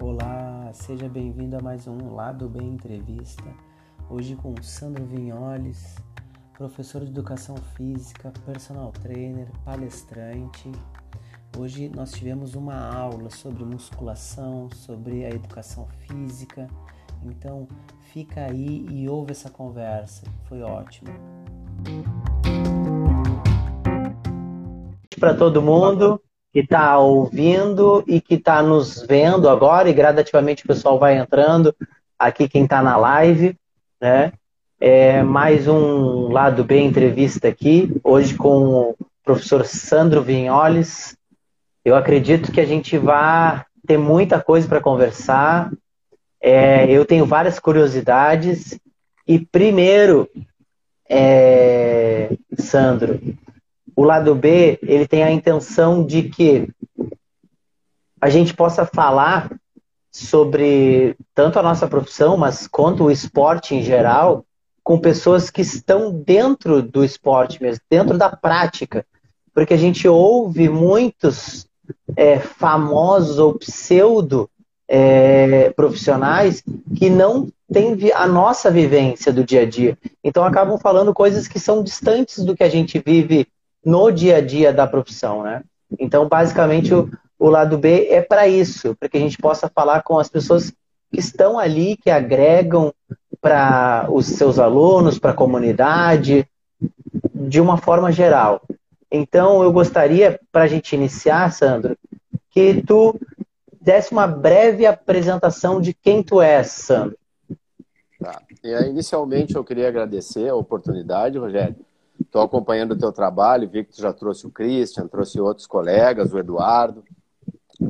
Olá, seja bem-vindo a mais um Lado Bem Entrevista. Hoje com Sandro Vinholes, professor de educação física, personal trainer, palestrante. Hoje nós tivemos uma aula sobre musculação, sobre a educação física. Então, fica aí e ouve essa conversa. Foi ótimo. Para todo mundo que está ouvindo e que está nos vendo agora, e gradativamente o pessoal vai entrando aqui, quem está na live, né? É mais um Lado B entrevista aqui, hoje com o professor Sandro Vinholes. Eu acredito que a gente vai ter muita coisa para conversar. É, eu tenho várias curiosidades. E primeiro, é, Sandro, o lado B ele tem a intenção de que a gente possa falar sobre tanto a nossa profissão, mas quanto o esporte em geral, com pessoas que estão dentro do esporte mesmo, dentro da prática. Porque a gente ouve muitos é, famosos ou pseudo é, profissionais que não têm a nossa vivência do dia a dia. Então acabam falando coisas que são distantes do que a gente vive no dia a dia da profissão, né? Então, basicamente, o, o lado B é para isso, para que a gente possa falar com as pessoas que estão ali, que agregam para os seus alunos, para a comunidade, de uma forma geral. Então, eu gostaria, para a gente iniciar, Sandro, que tu desse uma breve apresentação de quem tu és, Sandro. Tá. E, inicialmente, eu queria agradecer a oportunidade, Rogério. Estou acompanhando o teu trabalho, vi que tu já trouxe o Christian, trouxe outros colegas, o Eduardo,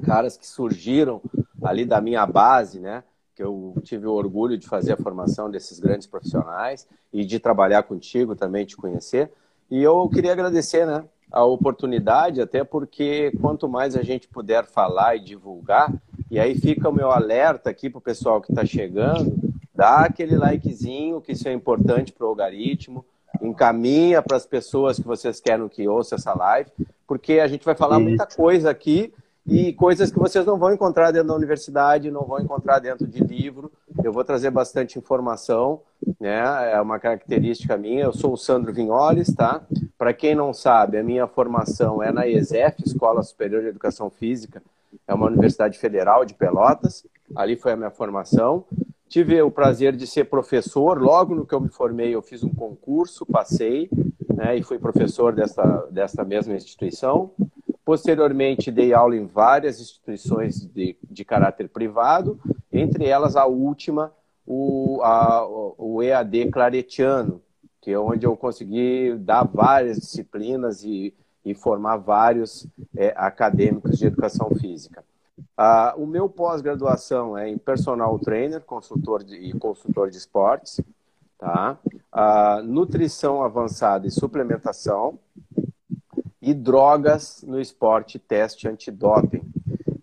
caras que surgiram ali da minha base, né? que eu tive o orgulho de fazer a formação desses grandes profissionais e de trabalhar contigo também, te conhecer. E eu queria agradecer né, a oportunidade, até porque quanto mais a gente puder falar e divulgar, e aí fica o meu alerta aqui para o pessoal que está chegando, dá aquele likezinho, que isso é importante para o algoritmo, encaminha para as pessoas que vocês querem que ouça essa live, porque a gente vai falar muita coisa aqui e coisas que vocês não vão encontrar dentro da universidade, não vão encontrar dentro de livro. Eu vou trazer bastante informação, né? É uma característica minha. Eu sou o Sandro Vinholes, tá? Para quem não sabe, a minha formação é na ESEF, Escola Superior de Educação Física, é uma universidade federal de Pelotas. Ali foi a minha formação. Tive o prazer de ser professor. Logo no que eu me formei, eu fiz um concurso, passei, né? E fui professor dessa, dessa mesma instituição. Posteriormente, dei aula em várias instituições de, de caráter privado, entre elas a última, o, a, o EAD Claretiano, que é onde eu consegui dar várias disciplinas e, e formar vários é, acadêmicos de educação física. Ah, o meu pós-graduação é em personal trainer, consultor de, e consultor de esportes, tá? Ah, nutrição avançada e suplementação, e drogas no esporte, teste antidoping.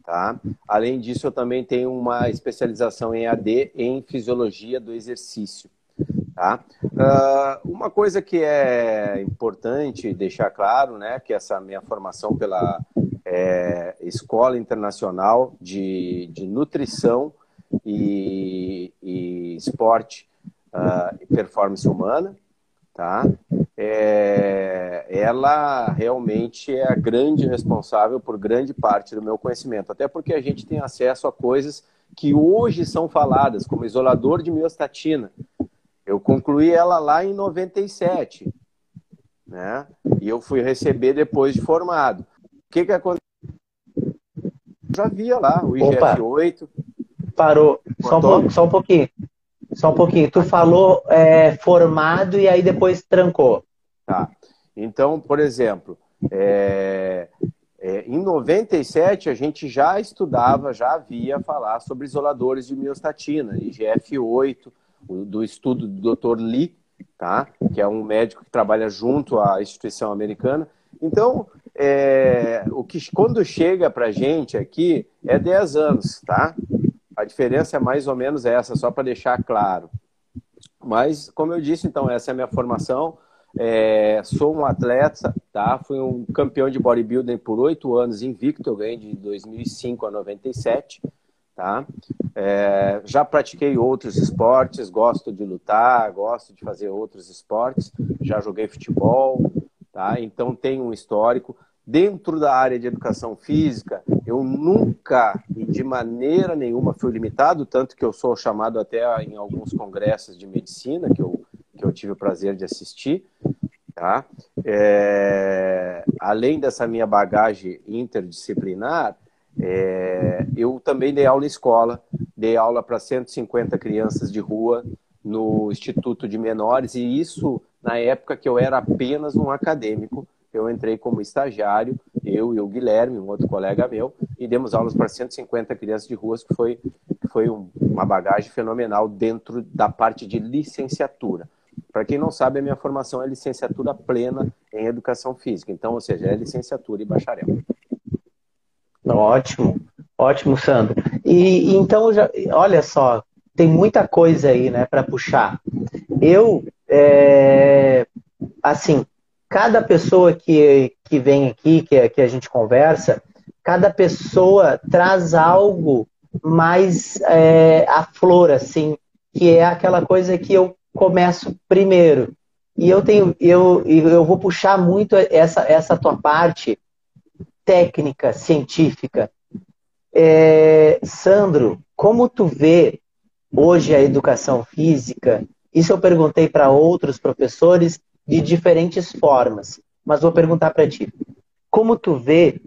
Tá? Além disso, eu também tenho uma especialização em AD em fisiologia do exercício. Tá? Uh, uma coisa que é importante deixar claro, né, que essa minha formação pela é, Escola Internacional de, de Nutrição e, e Esporte uh, e Performance Humana, tá? É, ela realmente é a grande responsável por grande parte do meu conhecimento, até porque a gente tem acesso a coisas que hoje são faladas, como isolador de miostatina. Eu concluí ela lá em 97, né? E eu fui receber depois de formado. O que que aconteceu? Já via lá o IGF-8. Parou. Só um, só um pouquinho. Só um pouquinho. Tu falou é, formado e aí depois trancou. Tá. Então, por exemplo, é, é, em 97 a gente já estudava, já havia falar sobre isoladores de miostatina, IGF-8, do estudo do Dr. Lee, tá? que é um médico que trabalha junto à instituição americana. Então, é, o que quando chega para a gente aqui é 10 anos, tá? A diferença é mais ou menos essa, só para deixar claro. Mas, como eu disse, então, essa é a minha formação. É, sou um atleta, tá? Fui um campeão de bodybuilding por oito anos invicto, eu ganhei de 2005 a 97, tá? É, já pratiquei outros esportes, gosto de lutar, gosto de fazer outros esportes, já joguei futebol, tá? Então tenho um histórico. Dentro da área de educação física, eu nunca e de maneira nenhuma fui limitado, tanto que eu sou chamado até em alguns congressos de medicina que eu, que eu tive o prazer de assistir. Tá? É, além dessa minha bagagem interdisciplinar, é, eu também dei aula em escola, dei aula para 150 crianças de rua no Instituto de Menores, e isso na época que eu era apenas um acadêmico, eu entrei como estagiário, eu e o Guilherme, um outro colega meu, e demos aulas para 150 crianças de ruas, que foi, foi um, uma bagagem fenomenal dentro da parte de licenciatura. Para quem não sabe, a minha formação é licenciatura plena em educação física, então, ou seja, é licenciatura e bacharel. Ótimo, ótimo, Sandro. E, e então, já, olha só, tem muita coisa aí, né, para puxar. Eu, é, assim, cada pessoa que, que vem aqui, que, que a gente conversa, cada pessoa traz algo mais é, à flor, assim, que é aquela coisa que eu começo primeiro. E eu tenho, eu, eu vou puxar muito essa, essa tua parte técnica, científica. É, Sandro, como tu vê hoje a educação física? Isso eu perguntei para outros professores de diferentes formas. Mas vou perguntar para ti. Como tu vê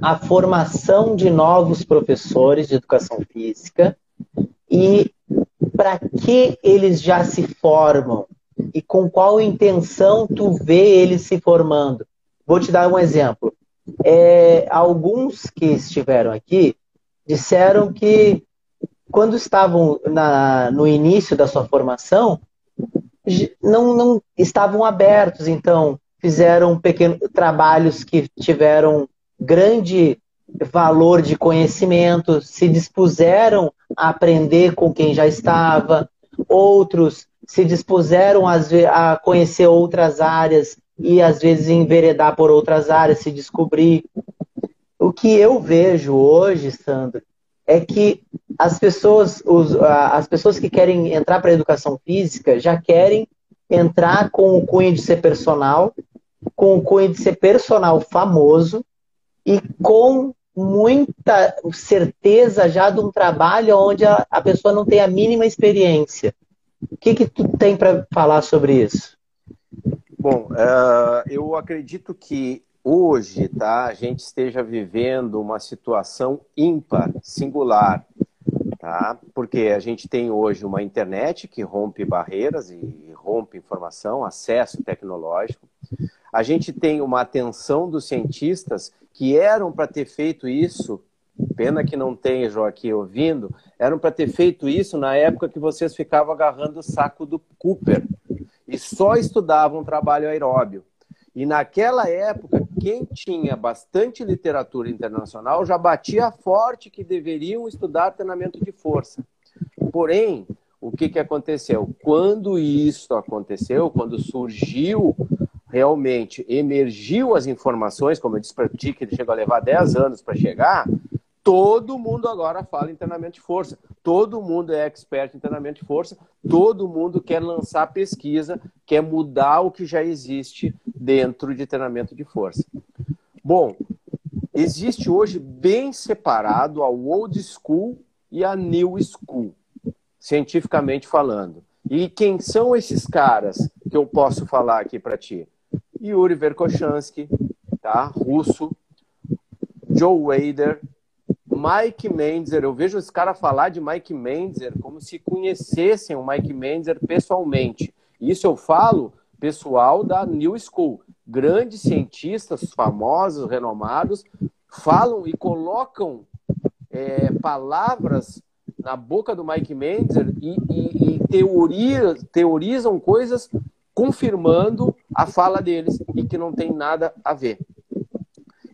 a formação de novos professores de educação física e para que eles já se formam e com qual intenção tu vê eles se formando? Vou te dar um exemplo. É, alguns que estiveram aqui disseram que quando estavam na, no início da sua formação, não, não estavam abertos, então fizeram pequenos trabalhos que tiveram grande valor de conhecimento, se dispuseram a aprender com quem já estava, outros se dispuseram a conhecer outras áreas e às vezes enveredar por outras áreas, se descobrir. O que eu vejo hoje, Sandro, é que as pessoas, os, as pessoas que querem entrar para a educação física já querem entrar com o cunho de ser personal, com o cunho de ser personal famoso e com muita certeza já de um trabalho onde a, a pessoa não tem a mínima experiência. O que, que tu tem para falar sobre isso? Bom, uh, eu acredito que hoje tá, a gente esteja vivendo uma situação ímpar, singular, tá? porque a gente tem hoje uma internet que rompe barreiras e rompe informação, acesso tecnológico. A gente tem uma atenção dos cientistas que eram para ter feito isso, pena que não tenham aqui ouvindo, eram para ter feito isso na época que vocês ficavam agarrando o saco do Cooper e só estudavam trabalho aeróbio. E naquela época, quem tinha bastante literatura internacional já batia forte que deveriam estudar treinamento de força. Porém, o que, que aconteceu? Quando isso aconteceu, quando surgiu realmente, emergiu as informações, como eu disse para ti, que ele chegou a levar 10 anos para chegar, todo mundo agora fala em treinamento de força. Todo mundo é expert em treinamento de força, todo mundo quer lançar pesquisa, quer mudar o que já existe dentro de treinamento de força. Bom, existe hoje bem separado a old school e a new school, cientificamente falando. E quem são esses caras que eu posso falar aqui para ti? Yuri Verkhochansky, tá? russo, Joe Wader, Mike Menzer, eu vejo esse cara falar de Mike Menzer como se conhecessem o Mike Menzer pessoalmente. Isso eu falo pessoal da New School. Grandes cientistas famosos, renomados, falam e colocam é, palavras na boca do Mike Menzer e, e, e teoria, teorizam coisas confirmando a fala deles e que não tem nada a ver.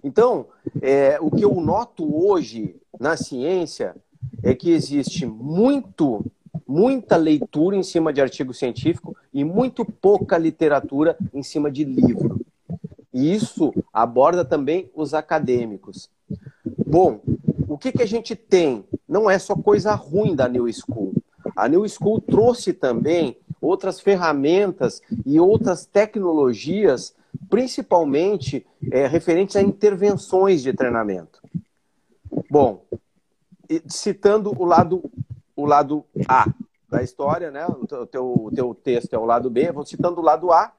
Então, é, o que eu noto hoje na ciência é que existe muito, muita leitura em cima de artigo científico e muito pouca literatura em cima de livro. E isso aborda também os acadêmicos. Bom, o que, que a gente tem? Não é só coisa ruim da New School. A New School trouxe também outras ferramentas e outras tecnologias, principalmente é, referentes a intervenções de treinamento. Bom, citando o lado, o lado A da história, né? o, teu, o teu texto é o lado B, vou citando o lado A,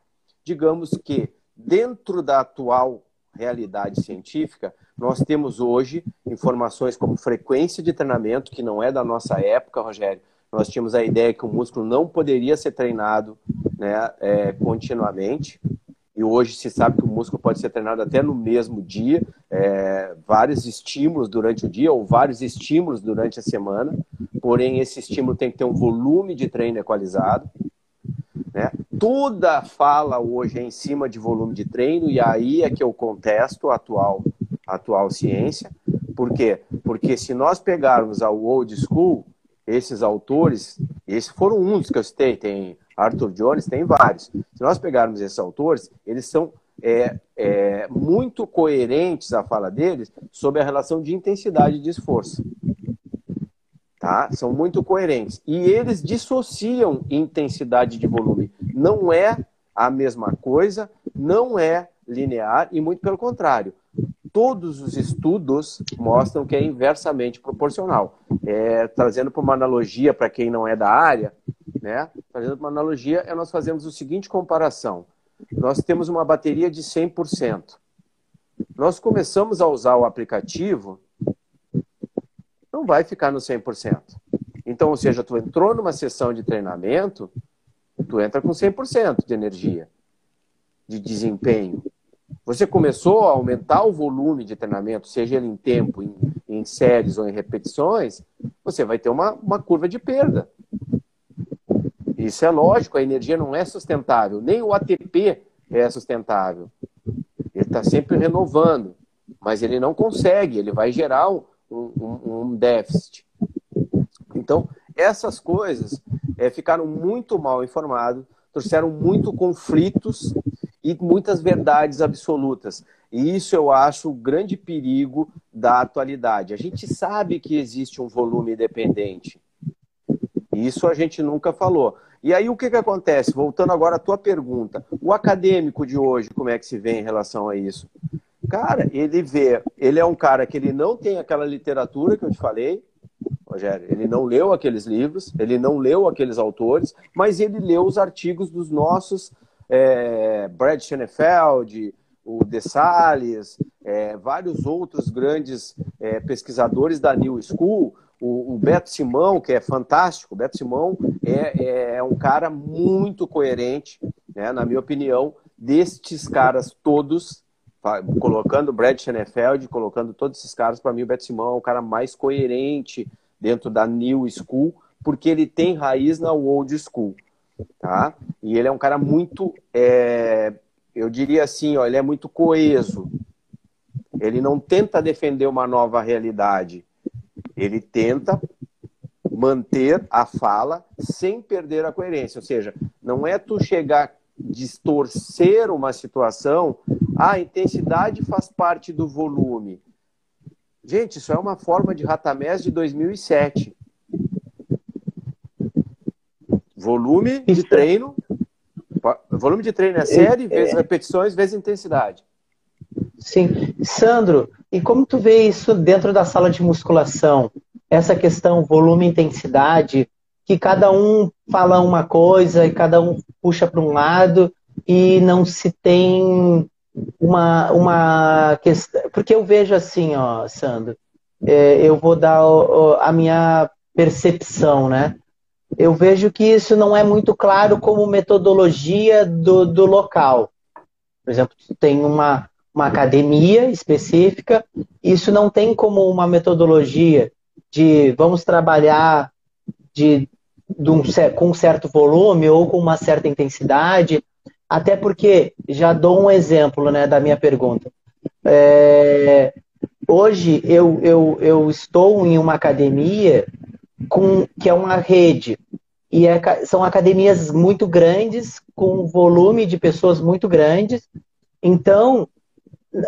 digamos que dentro da atual realidade científica, nós temos hoje informações como frequência de treinamento, que não é da nossa época, Rogério. Nós tínhamos a ideia que o músculo não poderia ser treinado né, é, continuamente. E hoje se sabe que o músculo pode ser treinado até no mesmo dia, é, vários estímulos durante o dia ou vários estímulos durante a semana. Porém, esse estímulo tem que ter um volume de treino equalizado. Né? Toda fala hoje é em cima de volume de treino, e aí é que eu contesto a atual, a atual ciência. Por quê? Porque se nós pegarmos a old school, esses autores, esses foram uns que eu citei, tem Arthur Jones, tem vários. Se nós pegarmos esses autores, eles são é, é, muito coerentes a fala deles sobre a relação de intensidade de esforço. Tá? São muito coerentes. E eles dissociam intensidade de volume. Não é a mesma coisa, não é linear e muito pelo contrário. Todos os estudos mostram que é inversamente proporcional. É, trazendo para uma analogia para quem não é da área, né? Trazendo uma analogia, é nós fazemos o seguinte comparação. Nós temos uma bateria de 100%. Nós começamos a usar o aplicativo não vai ficar no 100%. Então, ou seja, tu entrou numa sessão de treinamento, tu entra com 100% de energia, de desempenho. Você começou a aumentar o volume de treinamento, seja ele em tempo, em, em séries ou em repetições, você vai ter uma, uma curva de perda. Isso é lógico, a energia não é sustentável, nem o ATP é sustentável. Ele está sempre renovando, mas ele não consegue, ele vai gerar um, um, um déficit. Então, essas coisas é, ficaram muito mal informados, trouxeram muito conflitos e muitas verdades absolutas. E isso eu acho o grande perigo da atualidade. A gente sabe que existe um volume dependente. Isso a gente nunca falou. E aí o que, que acontece? Voltando agora à tua pergunta, o acadêmico de hoje, como é que se vê em relação a isso? Cara, ele vê, ele é um cara que ele não tem aquela literatura que eu te falei, Rogério, ele não leu aqueles livros, ele não leu aqueles autores, mas ele leu os artigos dos nossos é, Brad Schoenfeld, o De Salles, é, vários outros grandes é, pesquisadores da New School, o, o, Beto Simão, que é fantástico, o Beto Simão é, é um cara muito coerente, né, na minha opinião, destes caras todos, colocando o Brad Schoenfeld, colocando todos esses caras, para mim o Beto Simão é o cara mais coerente dentro da New School, porque ele tem raiz na Old School, tá? E ele é um cara muito, é, eu diria assim, ó, ele é muito coeso. Ele não tenta defender uma nova realidade, ele tenta manter a fala sem perder a coerência. Ou seja, não é tu chegar distorcer uma situação, ah, a intensidade faz parte do volume. Gente, isso é uma forma de ratamés de 2007. Volume de treino, volume de treino é série, vezes repetições, vezes intensidade. Sim. Sandro, e como tu vê isso dentro da sala de musculação? Essa questão volume e intensidade, que cada um fala uma coisa e cada um puxa para um lado e não se tem uma, uma questão. Porque eu vejo assim, ó, Sandro, é, eu vou dar ó, a minha percepção, né? Eu vejo que isso não é muito claro como metodologia do, do local. Por exemplo, tem uma, uma academia específica, isso não tem como uma metodologia de vamos trabalhar de de um, com um certo volume ou com uma certa intensidade, até porque, já dou um exemplo né, da minha pergunta. É, hoje eu, eu, eu estou em uma academia com, que é uma rede. E é, são academias muito grandes, com volume de pessoas muito grandes. Então,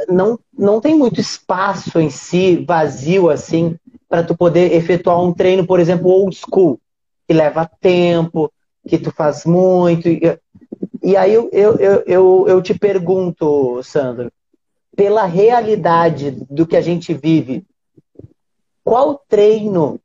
não, não tem muito espaço em si, vazio assim, para tu poder efetuar um treino, por exemplo, old school, que leva tempo, que tu faz muito. E, e aí eu, eu, eu, eu te pergunto, Sandro, pela realidade do que a gente vive, qual treino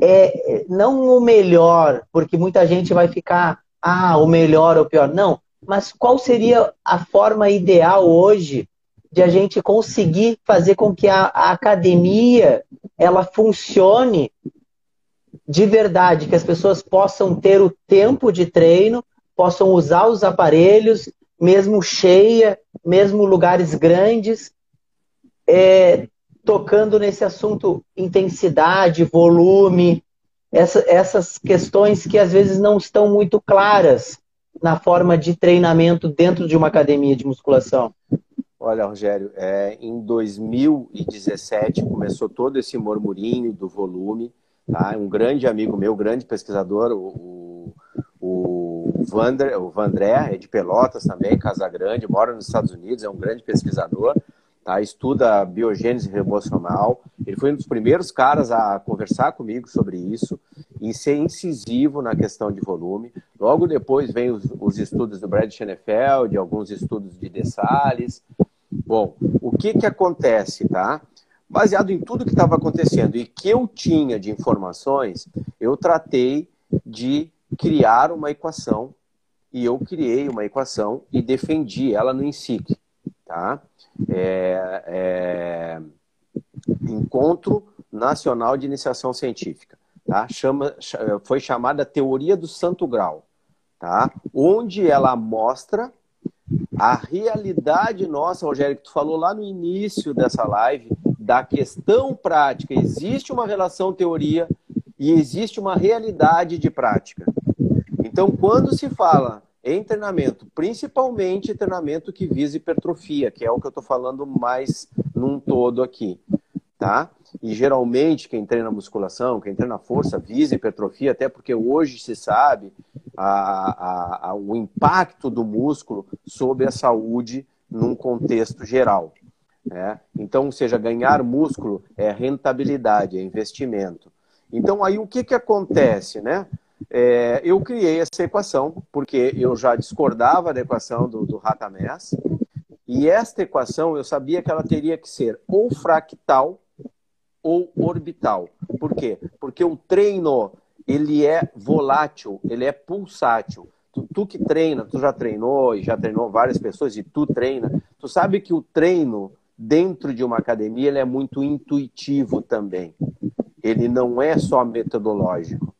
é não o melhor, porque muita gente vai ficar, ah, o melhor ou o pior. Não, mas qual seria a forma ideal hoje de a gente conseguir fazer com que a, a academia ela funcione de verdade, que as pessoas possam ter o tempo de treino, possam usar os aparelhos, mesmo cheia, mesmo lugares grandes, é, tocando nesse assunto intensidade, volume, essa, essas questões que às vezes não estão muito claras na forma de treinamento dentro de uma academia de musculação. Olha, Rogério, é, em 2017 começou todo esse murmurinho do volume. Tá? Um grande amigo meu, grande pesquisador, o, o, o, Vandré, o Vandré, é de Pelotas também, Casa Grande, mora nos Estados Unidos, é um grande pesquisador, tá? estuda biogênese emocional. Ele foi um dos primeiros caras a conversar comigo sobre isso e ser incisivo na questão de volume. Logo depois vem os, os estudos do Brad Schoenfeld, alguns estudos de De Salles, Bom, o que que acontece, tá? Baseado em tudo que estava acontecendo e que eu tinha de informações, eu tratei de criar uma equação e eu criei uma equação e defendi ela no INSIC, tá? É, é, Encontro Nacional de Iniciação Científica, tá? Chama, foi chamada Teoria do Santo Grau, tá? Onde ela mostra a realidade nossa, Rogério, que tu falou lá no início dessa live, da questão prática, existe uma relação teoria e existe uma realidade de prática. Então, quando se fala em treinamento, principalmente treinamento que visa hipertrofia, que é o que eu estou falando mais num todo aqui, tá? E geralmente quem treina musculação, quem treina força, visa hipertrofia, até porque hoje se sabe a, a, a, o impacto do músculo sobre a saúde num contexto geral. Né? Então, ou seja, ganhar músculo é rentabilidade, é investimento. Então, aí o que, que acontece, né? É, eu criei essa equação, porque eu já discordava da equação do, do Ratames, e esta equação eu sabia que ela teria que ser ou fractal ou orbital. Por quê? Porque o treino ele é volátil, ele é pulsátil. Tu, tu, que treina, tu já treinou e já treinou várias pessoas e tu treina, tu sabe que o treino dentro de uma academia ele é muito intuitivo também. Ele não é só metodológico.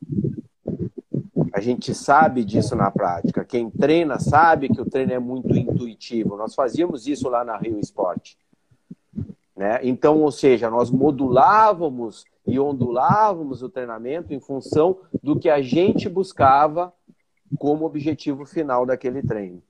A gente sabe disso na prática. Quem treina sabe que o treino é muito intuitivo. Nós fazíamos isso lá na Rio Esporte. Né? Então, ou seja, nós modulávamos e ondulávamos o treinamento em função do que a gente buscava como objetivo final daquele treino.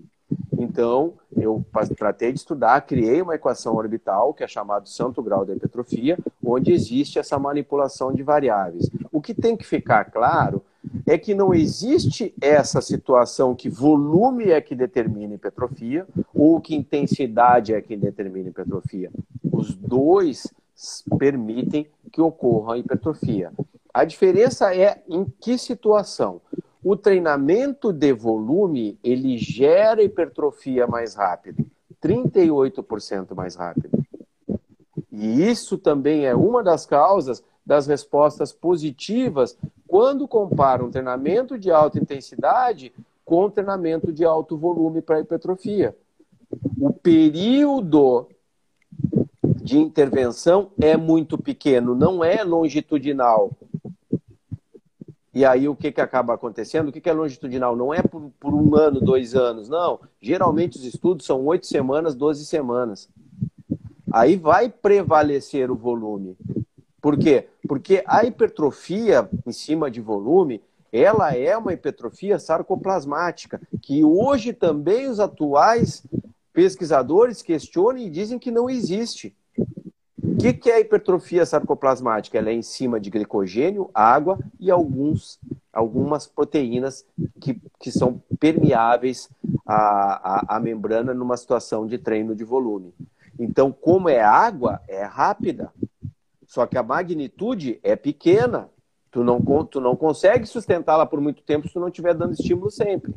Então, eu tratei de estudar, criei uma equação orbital, que é chamado santo grau da hipertrofia, onde existe essa manipulação de variáveis. O que tem que ficar claro é que não existe essa situação que volume é que determina hipertrofia ou que intensidade é que determina hipertrofia. Os dois permitem que ocorra a hipertrofia. A diferença é em que situação? O treinamento de volume, ele gera hipertrofia mais rápido, 38% mais rápido. E isso também é uma das causas das respostas positivas quando compara um treinamento de alta intensidade com treinamento de alto volume para hipertrofia. O período de intervenção é muito pequeno, não é longitudinal. E aí o que, que acaba acontecendo? O que, que é longitudinal? Não é por, por um ano, dois anos, não. Geralmente os estudos são oito semanas, doze semanas. Aí vai prevalecer o volume. Por quê? Porque a hipertrofia em cima de volume, ela é uma hipertrofia sarcoplasmática, que hoje também os atuais pesquisadores questionam e dizem que não existe. que, que é a hipertrofia sarcoplasmática? Ela é em cima de glicogênio, água e alguns, algumas proteínas que, que são permeáveis à, à, à membrana numa situação de treino de volume. Então, como é água, é rápida. Só que a magnitude é pequena. Tu não, tu não consegue sustentá-la por muito tempo se tu não estiver dando estímulo sempre.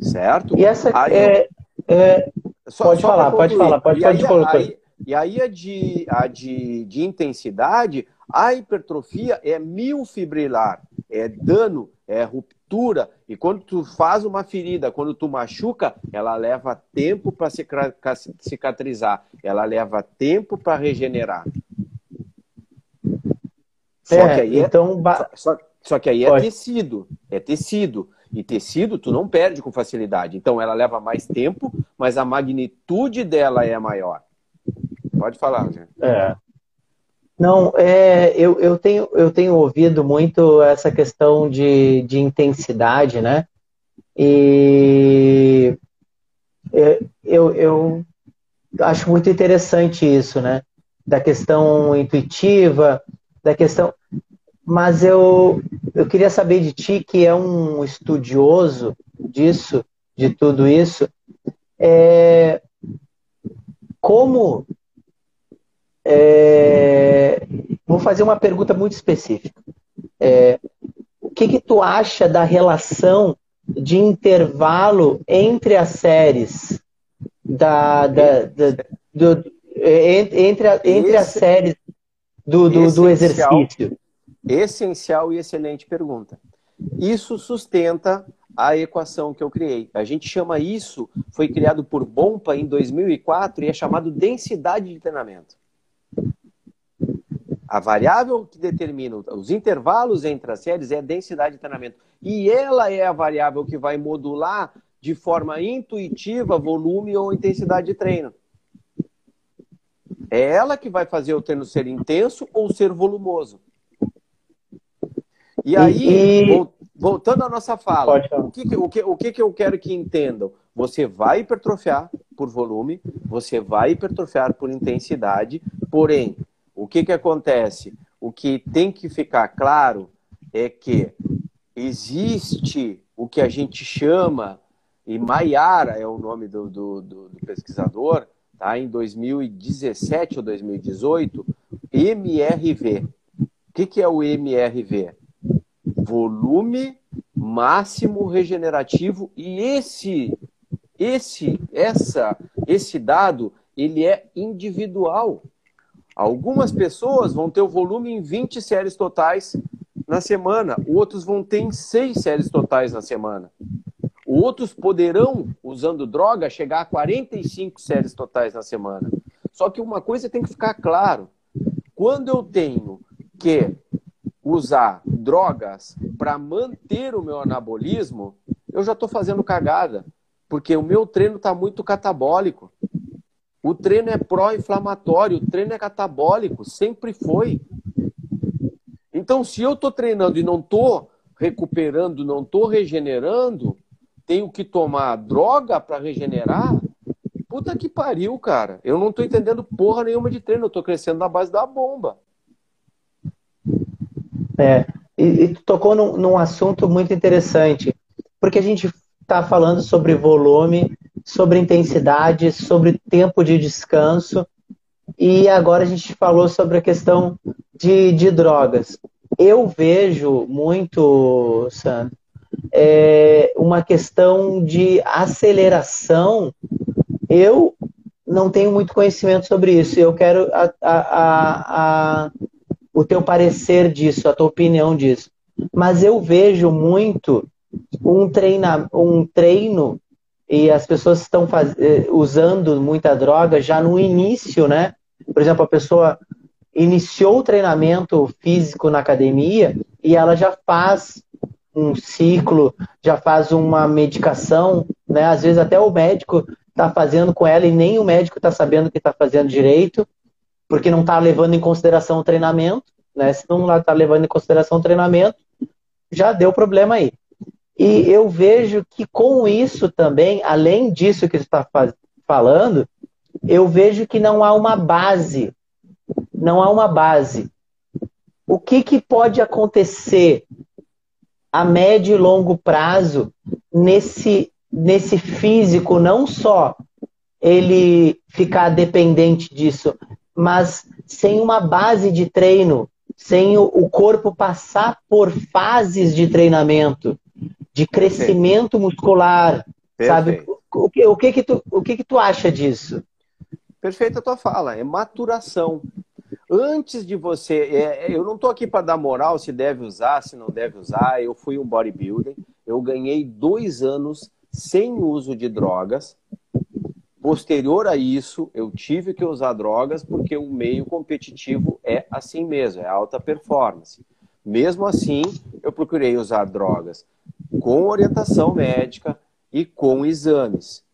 Certo? E essa aí, é, é... Só, pode só falar, pode falar, pode, pode colocar. e aí a de, a de, de intensidade, a hipertrofia é milfibrilar, é dano, é ruptura. E quando tu faz uma ferida, quando tu machuca, ela leva tempo para cicatrizar, ela leva tempo para regenerar. Só é, que aí é então, é, só, só, que aí é tecido, é tecido. E tecido tu não perde com facilidade. Então ela leva mais tempo, mas a magnitude dela é maior. Pode falar, gente. É. Não, é, eu, eu, tenho, eu tenho ouvido muito essa questão de, de intensidade, né? E eu, eu acho muito interessante isso, né? Da questão intuitiva, da questão. Mas eu, eu queria saber de ti, que é um estudioso disso, de tudo isso, é, como. É, vou fazer uma pergunta muito específica. É, o que, que tu acha da relação de intervalo entre as séries da, da, da do, entre, entre as séries do, do, do exercício? Essencial e excelente pergunta. Isso sustenta a equação que eu criei. A gente chama isso, foi criado por Bompa em 2004 e é chamado densidade de treinamento. A variável que determina os intervalos entre as séries é a densidade de treinamento. E ela é a variável que vai modular de forma intuitiva volume ou intensidade de treino. É ela que vai fazer o treino ser intenso ou ser volumoso. E aí, e... voltando à nossa fala, o, que, o, que, o que, que eu quero que entendam? Você vai hipertrofiar por volume, você vai hipertrofiar por intensidade, porém, o que, que acontece? O que tem que ficar claro é que existe o que a gente chama, e Maiara é o nome do, do, do, do pesquisador, tá? em 2017 ou 2018, MRV. O que, que é o MRV? Volume máximo regenerativo e esse esse essa esse dado ele é individual. Algumas pessoas vão ter o volume em 20 séries totais na semana, outros vão ter em 6 séries totais na semana. Outros poderão, usando droga, chegar a 45 séries totais na semana. Só que uma coisa tem que ficar claro: quando eu tenho que usar drogas para manter o meu anabolismo, eu já estou fazendo cagada, porque o meu treino está muito catabólico. O treino é pró-inflamatório, o treino é catabólico, sempre foi. Então, se eu estou treinando e não estou recuperando, não estou regenerando, tenho que tomar droga para regenerar? Puta que pariu, cara. Eu não tô entendendo porra nenhuma de treino. Eu tô crescendo na base da bomba. É. E, e tu tocou num, num assunto muito interessante. Porque a gente está falando sobre volume, sobre intensidade, sobre tempo de descanso. E agora a gente falou sobre a questão de, de drogas. Eu vejo muito, Sandro, é, uma questão de aceleração, eu não tenho muito conhecimento sobre isso. Eu quero a, a, a, o teu parecer disso, a tua opinião disso. Mas eu vejo muito um, treina, um treino e as pessoas estão faz... Eh, usando muita droga já no início, né? Por exemplo, a pessoa iniciou o treinamento físico na academia e ela já faz um ciclo, já faz uma medicação, né? Às vezes até o médico está fazendo com ela e nem o médico está sabendo que está fazendo direito, porque não está levando em consideração o treinamento, né? Se não está levando em consideração o treinamento, já deu problema aí. E eu vejo que com isso também, além disso que você está falando, eu vejo que não há uma base. Não há uma base. O que, que pode acontecer a médio e longo prazo nesse, nesse físico, não só ele ficar dependente disso, mas sem uma base de treino, sem o corpo passar por fases de treinamento, de crescimento Perfeito. muscular, Perfeito. sabe? O que, o, que, que, tu, o que, que tu acha disso? Perfeita a tua fala, é maturação. Antes de você, é, eu não estou aqui para dar moral se deve usar, se não deve usar. Eu fui um bodybuilder, eu ganhei dois anos sem uso de drogas. Posterior a isso, eu tive que usar drogas porque o meio competitivo é assim mesmo, é alta performance. Mesmo assim, eu procurei usar drogas com orientação médica e com exames,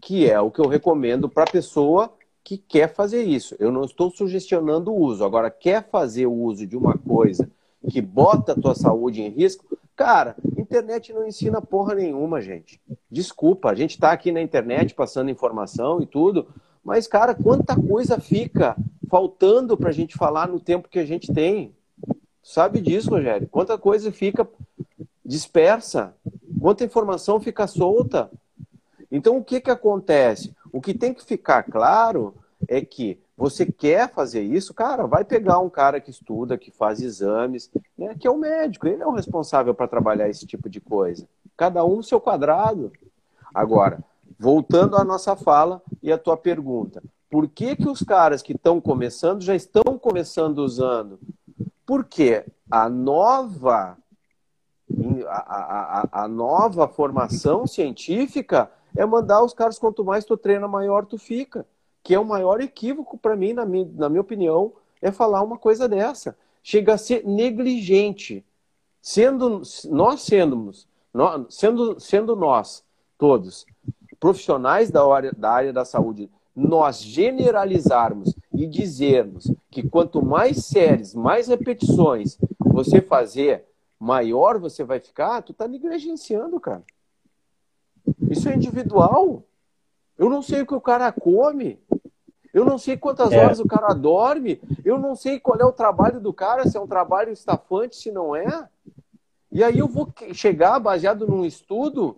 que é o que eu recomendo para a pessoa que quer fazer isso. Eu não estou sugestionando o uso. Agora, quer fazer o uso de uma coisa que bota a tua saúde em risco? Cara, internet não ensina porra nenhuma, gente. Desculpa, a gente está aqui na internet passando informação e tudo, mas, cara, quanta coisa fica faltando para a gente falar no tempo que a gente tem. Sabe disso, Rogério? Quanta coisa fica dispersa, quanta informação fica solta. Então, o que, que acontece? O que tem que ficar claro é que você quer fazer isso, cara, vai pegar um cara que estuda, que faz exames, né, que é o médico, ele é o responsável para trabalhar esse tipo de coisa. Cada um no seu quadrado. Agora, voltando à nossa fala e à tua pergunta, por que, que os caras que estão começando já estão começando usando? Porque a nova a, a, nova formação científica é mandar os caras, quanto mais tu treina, maior tu fica. Que é o maior equívoco para mim, na minha, na minha opinião, é falar uma coisa dessa. Chega a ser negligente. Sendo nós sendo, nós, sendo, sendo nós todos profissionais da área, da área da saúde, nós generalizarmos e dizermos que quanto mais séries, mais repetições você fazer, maior você vai ficar, tu tá negligenciando, cara. Isso é individual. Eu não sei o que o cara come. Eu não sei quantas é. horas o cara dorme. Eu não sei qual é o trabalho do cara, se é um trabalho estafante, se não é. E aí eu vou chegar baseado num estudo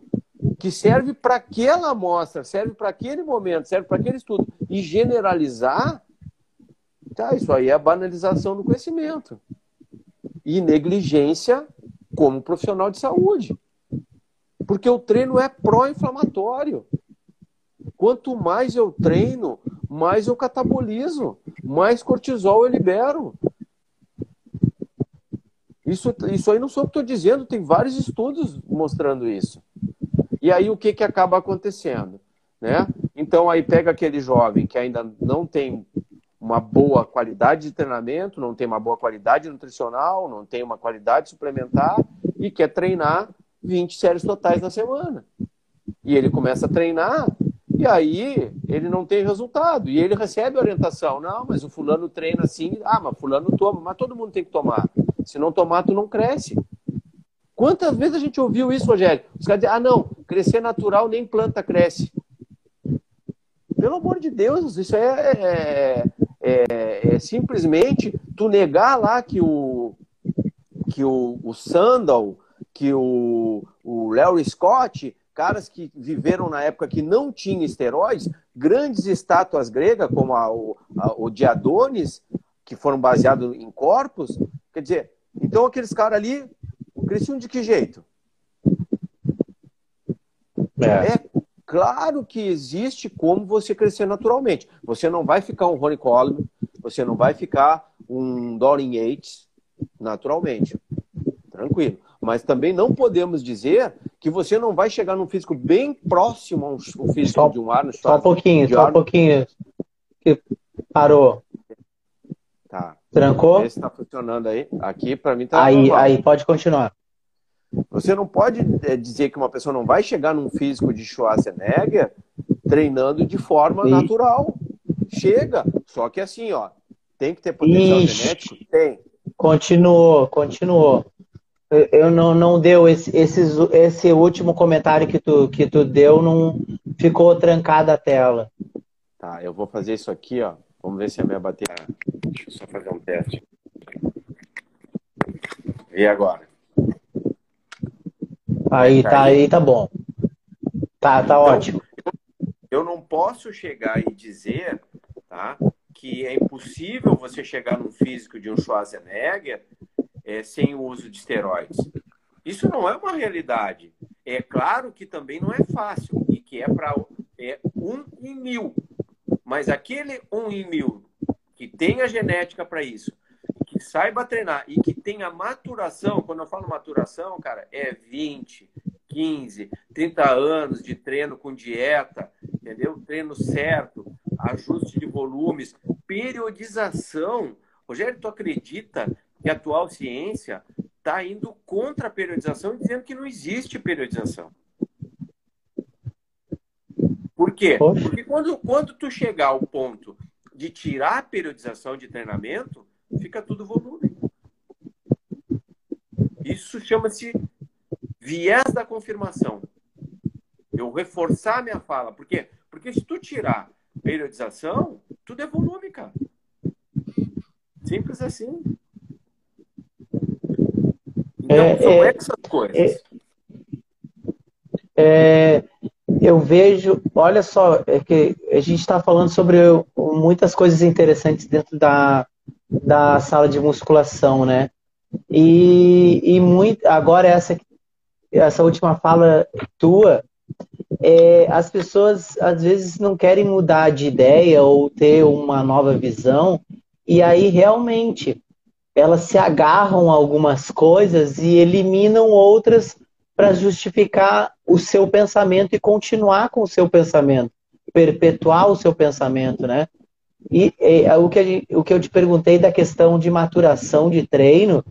que serve para aquela amostra, serve para aquele momento, serve para aquele estudo. E generalizar, tá, isso aí é a banalização do conhecimento. E negligência como profissional de saúde. Porque o treino é pró-inflamatório. Quanto mais eu treino, mais eu catabolizo, mais cortisol eu libero. Isso, isso aí não sou eu que estou dizendo, tem vários estudos mostrando isso. E aí o que, que acaba acontecendo? Né? Então aí pega aquele jovem que ainda não tem uma boa qualidade de treinamento, não tem uma boa qualidade nutricional, não tem uma qualidade suplementar e quer treinar 20 séries totais na semana. E ele começa a treinar e aí ele não tem resultado. E ele recebe orientação. Não, mas o fulano treina assim. Ah, mas fulano toma. Mas todo mundo tem que tomar. Se não tomar, tu não cresce. Quantas vezes a gente ouviu isso, Rogério? Os caras dizem, ah, não, crescer natural nem planta cresce. Pelo amor de Deus, isso é, é, é, é simplesmente tu negar lá que o, que o, o Sandal que o, o Larry Scott, caras que viveram na época que não tinha esteroides, grandes estátuas gregas, como a, o, a, o Diadonis, que foram baseados em corpos. Quer dizer, então aqueles caras ali cresciam de que jeito? É. é. Claro que existe como você crescer naturalmente. Você não vai ficar um Ronnie Coleman, você não vai ficar um Dorian Yates naturalmente. Tranquilo. Mas também não podemos dizer que você não vai chegar num físico bem próximo ao físico só, de um Arnold Só um pouquinho, só um pouquinho. Parou. Tá. Trancou? Esse está funcionando aí. Aqui, para mim, tá Aí, normal. aí, pode continuar. Você não pode é, dizer que uma pessoa não vai chegar num físico de Schwarzenegger treinando de forma e... natural. Chega. Só que assim, ó, tem que ter potencial Ixi. genético? Tem. Continuou, continuou. Eu não, não deu esse, esse, esse último comentário que tu, que tu deu, não ficou trancada a tela. Tá, eu vou fazer isso aqui, ó. Vamos ver se a minha bateria. Deixa eu só fazer um teste. E agora? Aí, tá aí, tá bom. Tá, tá então, ótimo. Eu não posso chegar e dizer, tá? Que é impossível você chegar no físico de um Schwarzenegger é, sem o uso de esteroides. Isso não é uma realidade. É claro que também não é fácil e que é para é um em mil. Mas aquele um em mil que tem a genética para isso, saiba treinar e que tenha maturação, quando eu falo maturação, cara, é 20, 15, 30 anos de treino com dieta, entendeu? Treino certo, ajuste de volumes, periodização. Rogério, tu acredita que a atual ciência está indo contra a periodização, dizendo que não existe periodização. Por quê? Porque quando, quando tu chegar ao ponto de tirar a periodização de treinamento, fica tudo volume. Isso chama-se viés da confirmação. Eu reforçar minha fala. Por quê? Porque se tu tirar periodização, tudo é volume, cara. Simples assim. Então, é, são é, essas coisas. É, é, eu vejo, olha só, é que a gente está falando sobre muitas coisas interessantes dentro da, da sala de musculação, né? E, e muito, agora essa, essa última fala tua, é, as pessoas às vezes não querem mudar de ideia ou ter uma nova visão, e aí realmente elas se agarram a algumas coisas e eliminam outras para justificar o seu pensamento e continuar com o seu pensamento, perpetuar o seu pensamento, né? E, e o, que o que eu te perguntei da questão de maturação de treino,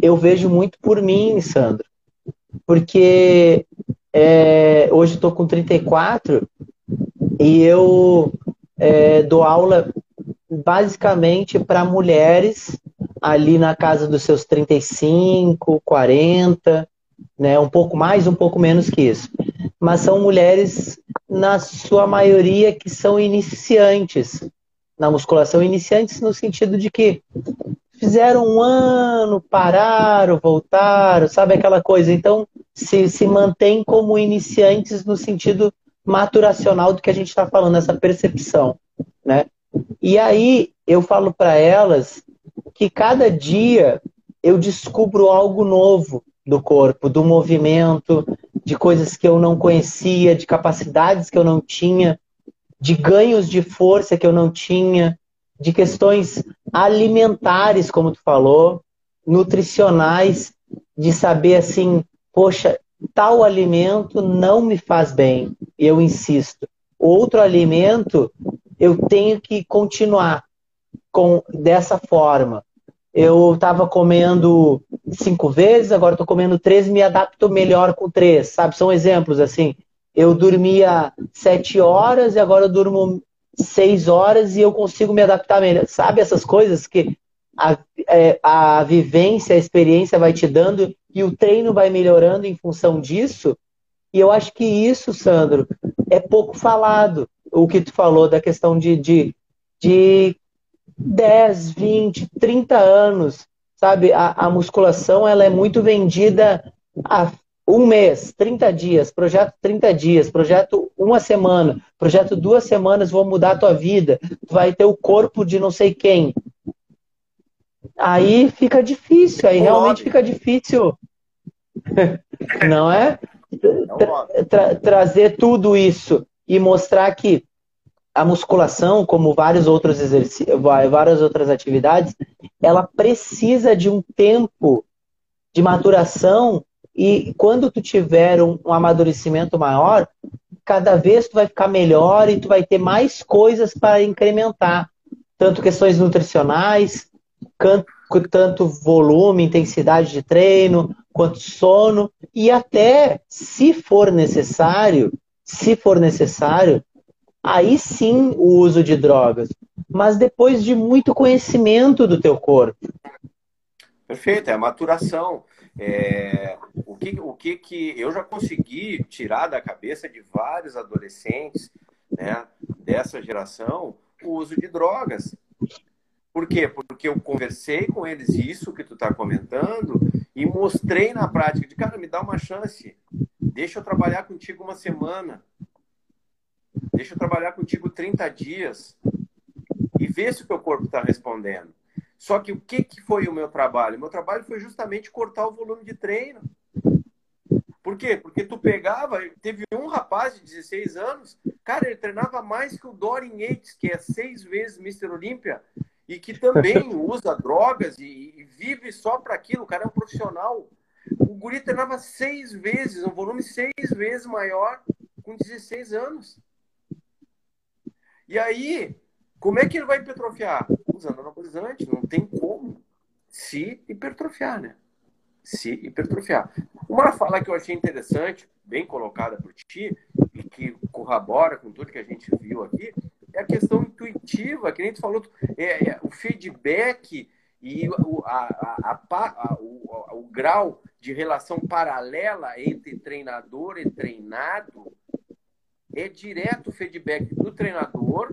eu vejo muito por mim, Sandro. Porque é, hoje estou com 34 e eu é, dou aula basicamente para mulheres ali na casa dos seus 35, 40, né? Um pouco mais, um pouco menos que isso. Mas são mulheres, na sua maioria, que são iniciantes na musculação, iniciantes no sentido de que fizeram um ano, pararam, voltaram, sabe aquela coisa? Então, se, se mantém como iniciantes no sentido maturacional do que a gente está falando, essa percepção, né? E aí eu falo para elas que cada dia eu descubro algo novo do corpo, do movimento, de coisas que eu não conhecia, de capacidades que eu não tinha, de ganhos de força que eu não tinha, de questões alimentares, como tu falou, nutricionais, de saber assim, poxa, tal alimento não me faz bem, eu insisto. Outro alimento eu tenho que continuar com dessa forma. Eu estava comendo cinco vezes, agora estou comendo três, me adapto melhor com três, sabe? São exemplos assim. Eu dormia sete horas e agora eu durmo seis horas e eu consigo me adaptar melhor. Sabe essas coisas que a, é, a vivência, a experiência vai te dando e o treino vai melhorando em função disso? E eu acho que isso, Sandro, é pouco falado. O que tu falou da questão de, de, de 10, 20, 30 anos, sabe? A, a musculação ela é muito vendida a um mês, 30 dias, projeto 30 dias, projeto uma semana, projeto duas semanas, vou mudar a tua vida, tu vai ter o corpo de não sei quem. Aí fica difícil, aí realmente fica difícil. não é? Tra tra trazer tudo isso e mostrar que a musculação, como vários outros exercícios, várias outras atividades, ela precisa de um tempo de maturação e quando tu tiver um, um, amadurecimento maior, cada vez tu vai ficar melhor e tu vai ter mais coisas para incrementar, tanto questões nutricionais, tanto volume, intensidade de treino, quanto sono e até, se for necessário, se for necessário, aí sim o uso de drogas, mas depois de muito conhecimento do teu corpo. Perfeito, é a maturação. É, o que, o que, que eu já consegui tirar da cabeça de vários adolescentes, né, dessa geração o uso de drogas. Por quê? Porque eu conversei com eles isso que tu está comentando e mostrei na prática de, cara, me dá uma chance. Deixa eu trabalhar contigo uma semana. Deixa eu trabalhar contigo 30 dias. E ver se o teu corpo está respondendo. Só que o que, que foi o meu trabalho? O meu trabalho foi justamente cortar o volume de treino. Por quê? Porque tu pegava, teve um rapaz de 16 anos, cara, ele treinava mais que o Dorian Yates, que é seis vezes Mr. Olímpia, e que também usa drogas e, e vive só para aquilo. O cara é um profissional. O guri treinava seis vezes, um volume seis vezes maior com 16 anos. E aí, como é que ele vai hipertrofiar? Usando anabolizante, não tem como se hipertrofiar, né? Se hipertrofiar. Uma fala que eu achei interessante, bem colocada por ti, e que corrobora com tudo que a gente viu aqui, é a questão intuitiva, que nem tu falou, é, é o feedback e o, a, a, a, o, o grau de relação paralela entre treinador e treinado é direto o feedback do treinador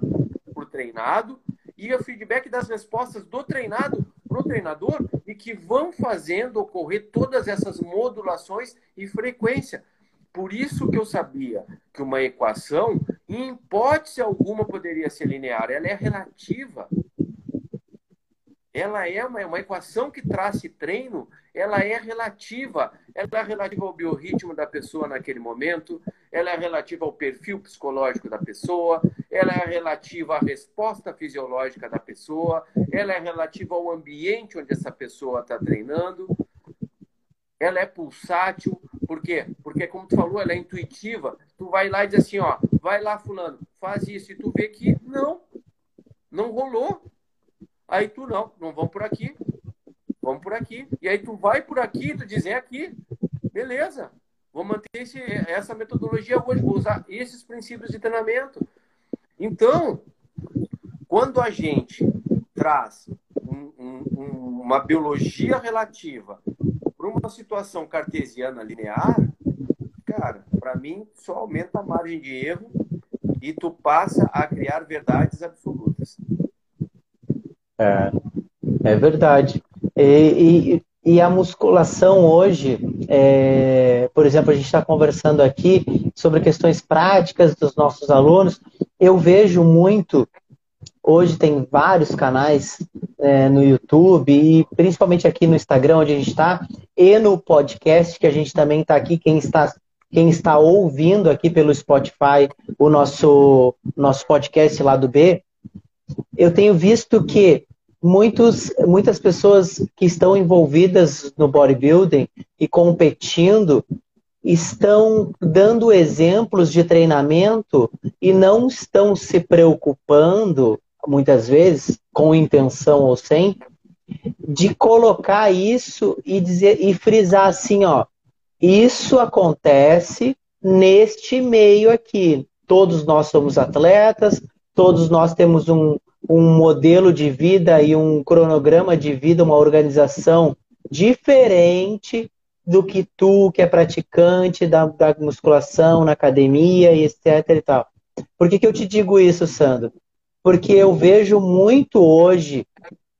treinado e o feedback das respostas do treinado para o treinador e que vão fazendo ocorrer todas essas modulações e frequência. Por isso que eu sabia que uma equação, em hipótese alguma, poderia ser linear. Ela é relativa. Ela é uma, uma equação que trace treino, ela é relativa. Ela é relativa ao biorritmo da pessoa naquele momento, ela é relativa ao perfil psicológico da pessoa, ela é relativa à resposta fisiológica da pessoa, ela é relativa ao ambiente onde essa pessoa está treinando, ela é pulsátil, por quê? Porque, como tu falou, ela é intuitiva. Tu vai lá e diz assim, ó, vai lá, fulano, faz isso, e tu vê que não, não rolou. Aí tu não, não vão por aqui, vamos por aqui. E aí tu vai por aqui, tu diz, é aqui, beleza. Vou manter esse, essa metodologia hoje, vou usar esses princípios de treinamento. Então, quando a gente traz um, um, uma biologia relativa para uma situação cartesiana linear, cara, para mim só aumenta a margem de erro e tu passa a criar verdades absolutas. É, é verdade. E, e, e a musculação hoje, é, por exemplo, a gente está conversando aqui sobre questões práticas dos nossos alunos. Eu vejo muito, hoje tem vários canais é, no YouTube e principalmente aqui no Instagram, onde a gente está, e no podcast, que a gente também está aqui, quem está, quem está ouvindo aqui pelo Spotify o nosso, nosso podcast lá do B, eu tenho visto que muitos, muitas pessoas que estão envolvidas no bodybuilding e competindo estão dando exemplos de treinamento e não estão se preocupando, muitas vezes, com intenção ou sem, de colocar isso e dizer e frisar assim, ó, isso acontece neste meio aqui. Todos nós somos atletas, todos nós temos um, um modelo de vida e um cronograma de vida, uma organização diferente do que tu, que é praticante da, da musculação na academia e etc e tal. Por que, que eu te digo isso, Sandro? Porque eu vejo muito hoje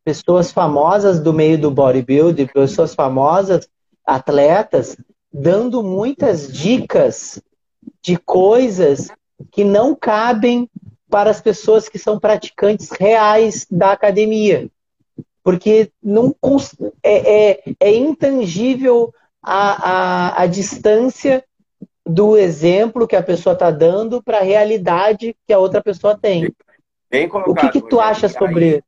pessoas famosas do meio do bodybuilding, pessoas famosas, atletas, dando muitas dicas de coisas que não cabem para as pessoas que são praticantes reais da academia. Porque não, é, é, é intangível a, a, a distância do exemplo que a pessoa está dando para a realidade que a outra pessoa tem. Bem colocado, o que, que tu acha sobre isso?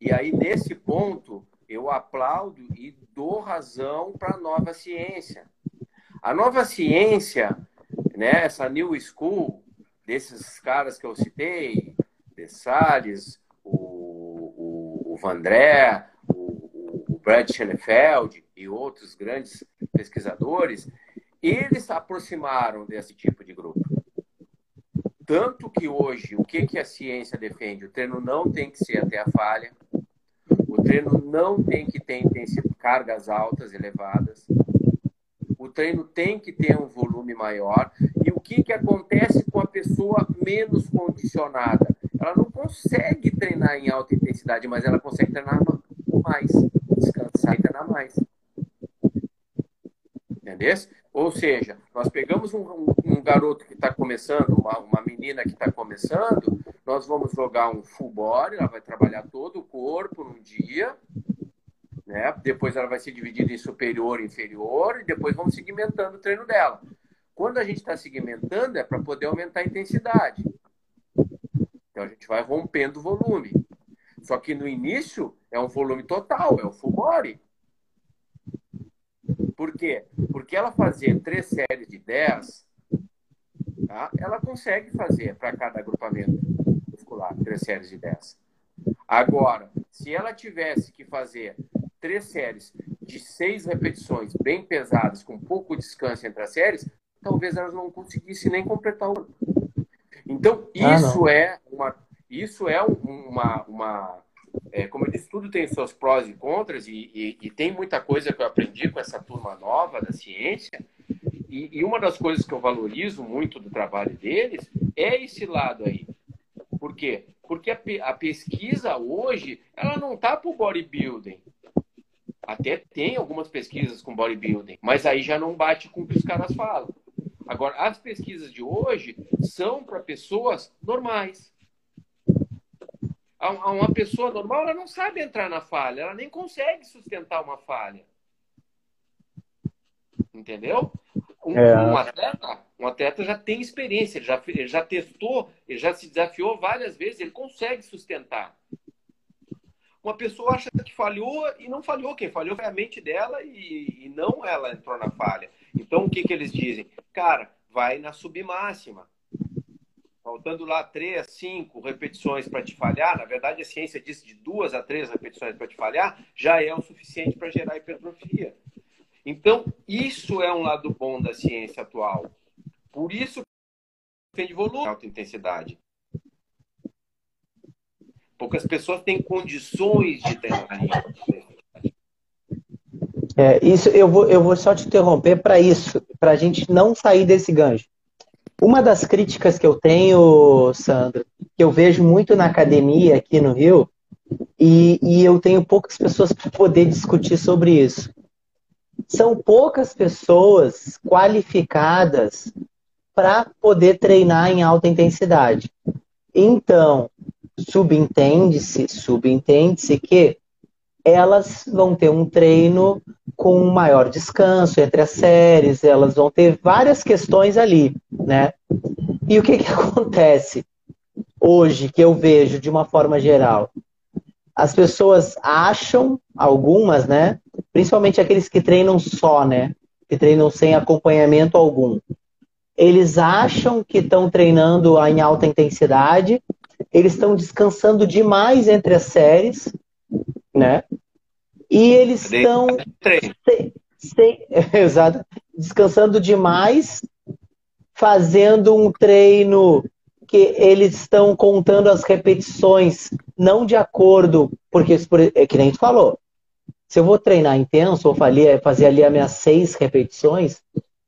E aí, nesse ponto, eu aplaudo e dou razão para a nova ciência. A nova ciência, né, essa New School, desses caras que eu citei, De Salles, o, o, o Vandré, o, o Brad Schoenfeld e outros grandes pesquisadores, eles se aproximaram desse tipo de grupo. Tanto que hoje, o que, que a ciência defende? O treino não tem que ser até a falha, o treino não tem que ter cargas altas, elevadas, o treino tem que ter um volume maior. O que, que acontece com a pessoa menos condicionada? Ela não consegue treinar em alta intensidade, mas ela consegue treinar mais, descansar e treinar mais. Entendeu? Ou seja, nós pegamos um, um, um garoto que está começando, uma, uma menina que está começando, nós vamos jogar um full body, ela vai trabalhar todo o corpo num dia, né? depois ela vai ser dividida em superior e inferior, e depois vamos segmentando o treino dela. Quando a gente está segmentando, é para poder aumentar a intensidade. Então a gente vai rompendo o volume. Só que no início é um volume total, é o full body. Por quê? Porque ela fazer três séries de 10, tá? ela consegue fazer para cada agrupamento muscular, três séries de 10. Agora, se ela tivesse que fazer três séries de seis repetições bem pesadas, com pouco descanso entre as séries, talvez elas não conseguissem nem completar o. Então, ah, isso ah, é uma. Isso é uma, uma é, como eu disse, tudo tem seus prós e contras, e, e, e, tem muita coisa que eu aprendi com essa turma nova da ciência. E, e, uma das coisas que eu valorizo muito do trabalho deles é esse lado aí. Por quê? Porque a, a pesquisa hoje, ela não está para o bodybuilding. Até tem algumas pesquisas com bodybuilding, mas aí já não bate com o que os caras falam. Agora, as pesquisas de hoje são para pessoas normais a uma pessoa normal, ela não sabe entrar na falha, ela nem consegue sustentar uma falha. Entendeu? Um, é. um, atleta, um atleta já tem experiência, ele já, ele já testou, ele já se desafiou várias vezes, ele consegue sustentar. Uma pessoa acha que falhou e não falhou. Quem falhou foi a mente dela e, e não ela entrou na falha. Então, o que, que eles dizem? Cara, vai na submáxima faltando lá três, cinco repetições para te falhar, na verdade a ciência diz de duas a três repetições para te falhar, já é o suficiente para gerar hipertrofia. Então, isso é um lado bom da ciência atual. Por isso, tem de volume, alta intensidade. Poucas pessoas têm condições de treinar em alta intensidade. É, isso eu vou, eu vou só te interromper para isso, para a gente não sair desse gancho. Uma das críticas que eu tenho, Sandro, que eu vejo muito na academia aqui no Rio, e, e eu tenho poucas pessoas para poder discutir sobre isso. São poucas pessoas qualificadas para poder treinar em alta intensidade. Então, subentende-se, subentende-se que elas vão ter um treino com maior descanso entre as séries, elas vão ter várias questões ali, né? E o que, que acontece hoje que eu vejo de uma forma geral? As pessoas acham, algumas, né? Principalmente aqueles que treinam só, né? Que treinam sem acompanhamento algum. Eles acham que estão treinando em alta intensidade, eles estão descansando demais entre as séries, né? E eles estão exato, descansando demais, fazendo um treino que eles estão contando as repetições, não de acordo, porque é que nem a gente falou. Se eu vou treinar intenso, ou fazer ali as minhas seis repetições,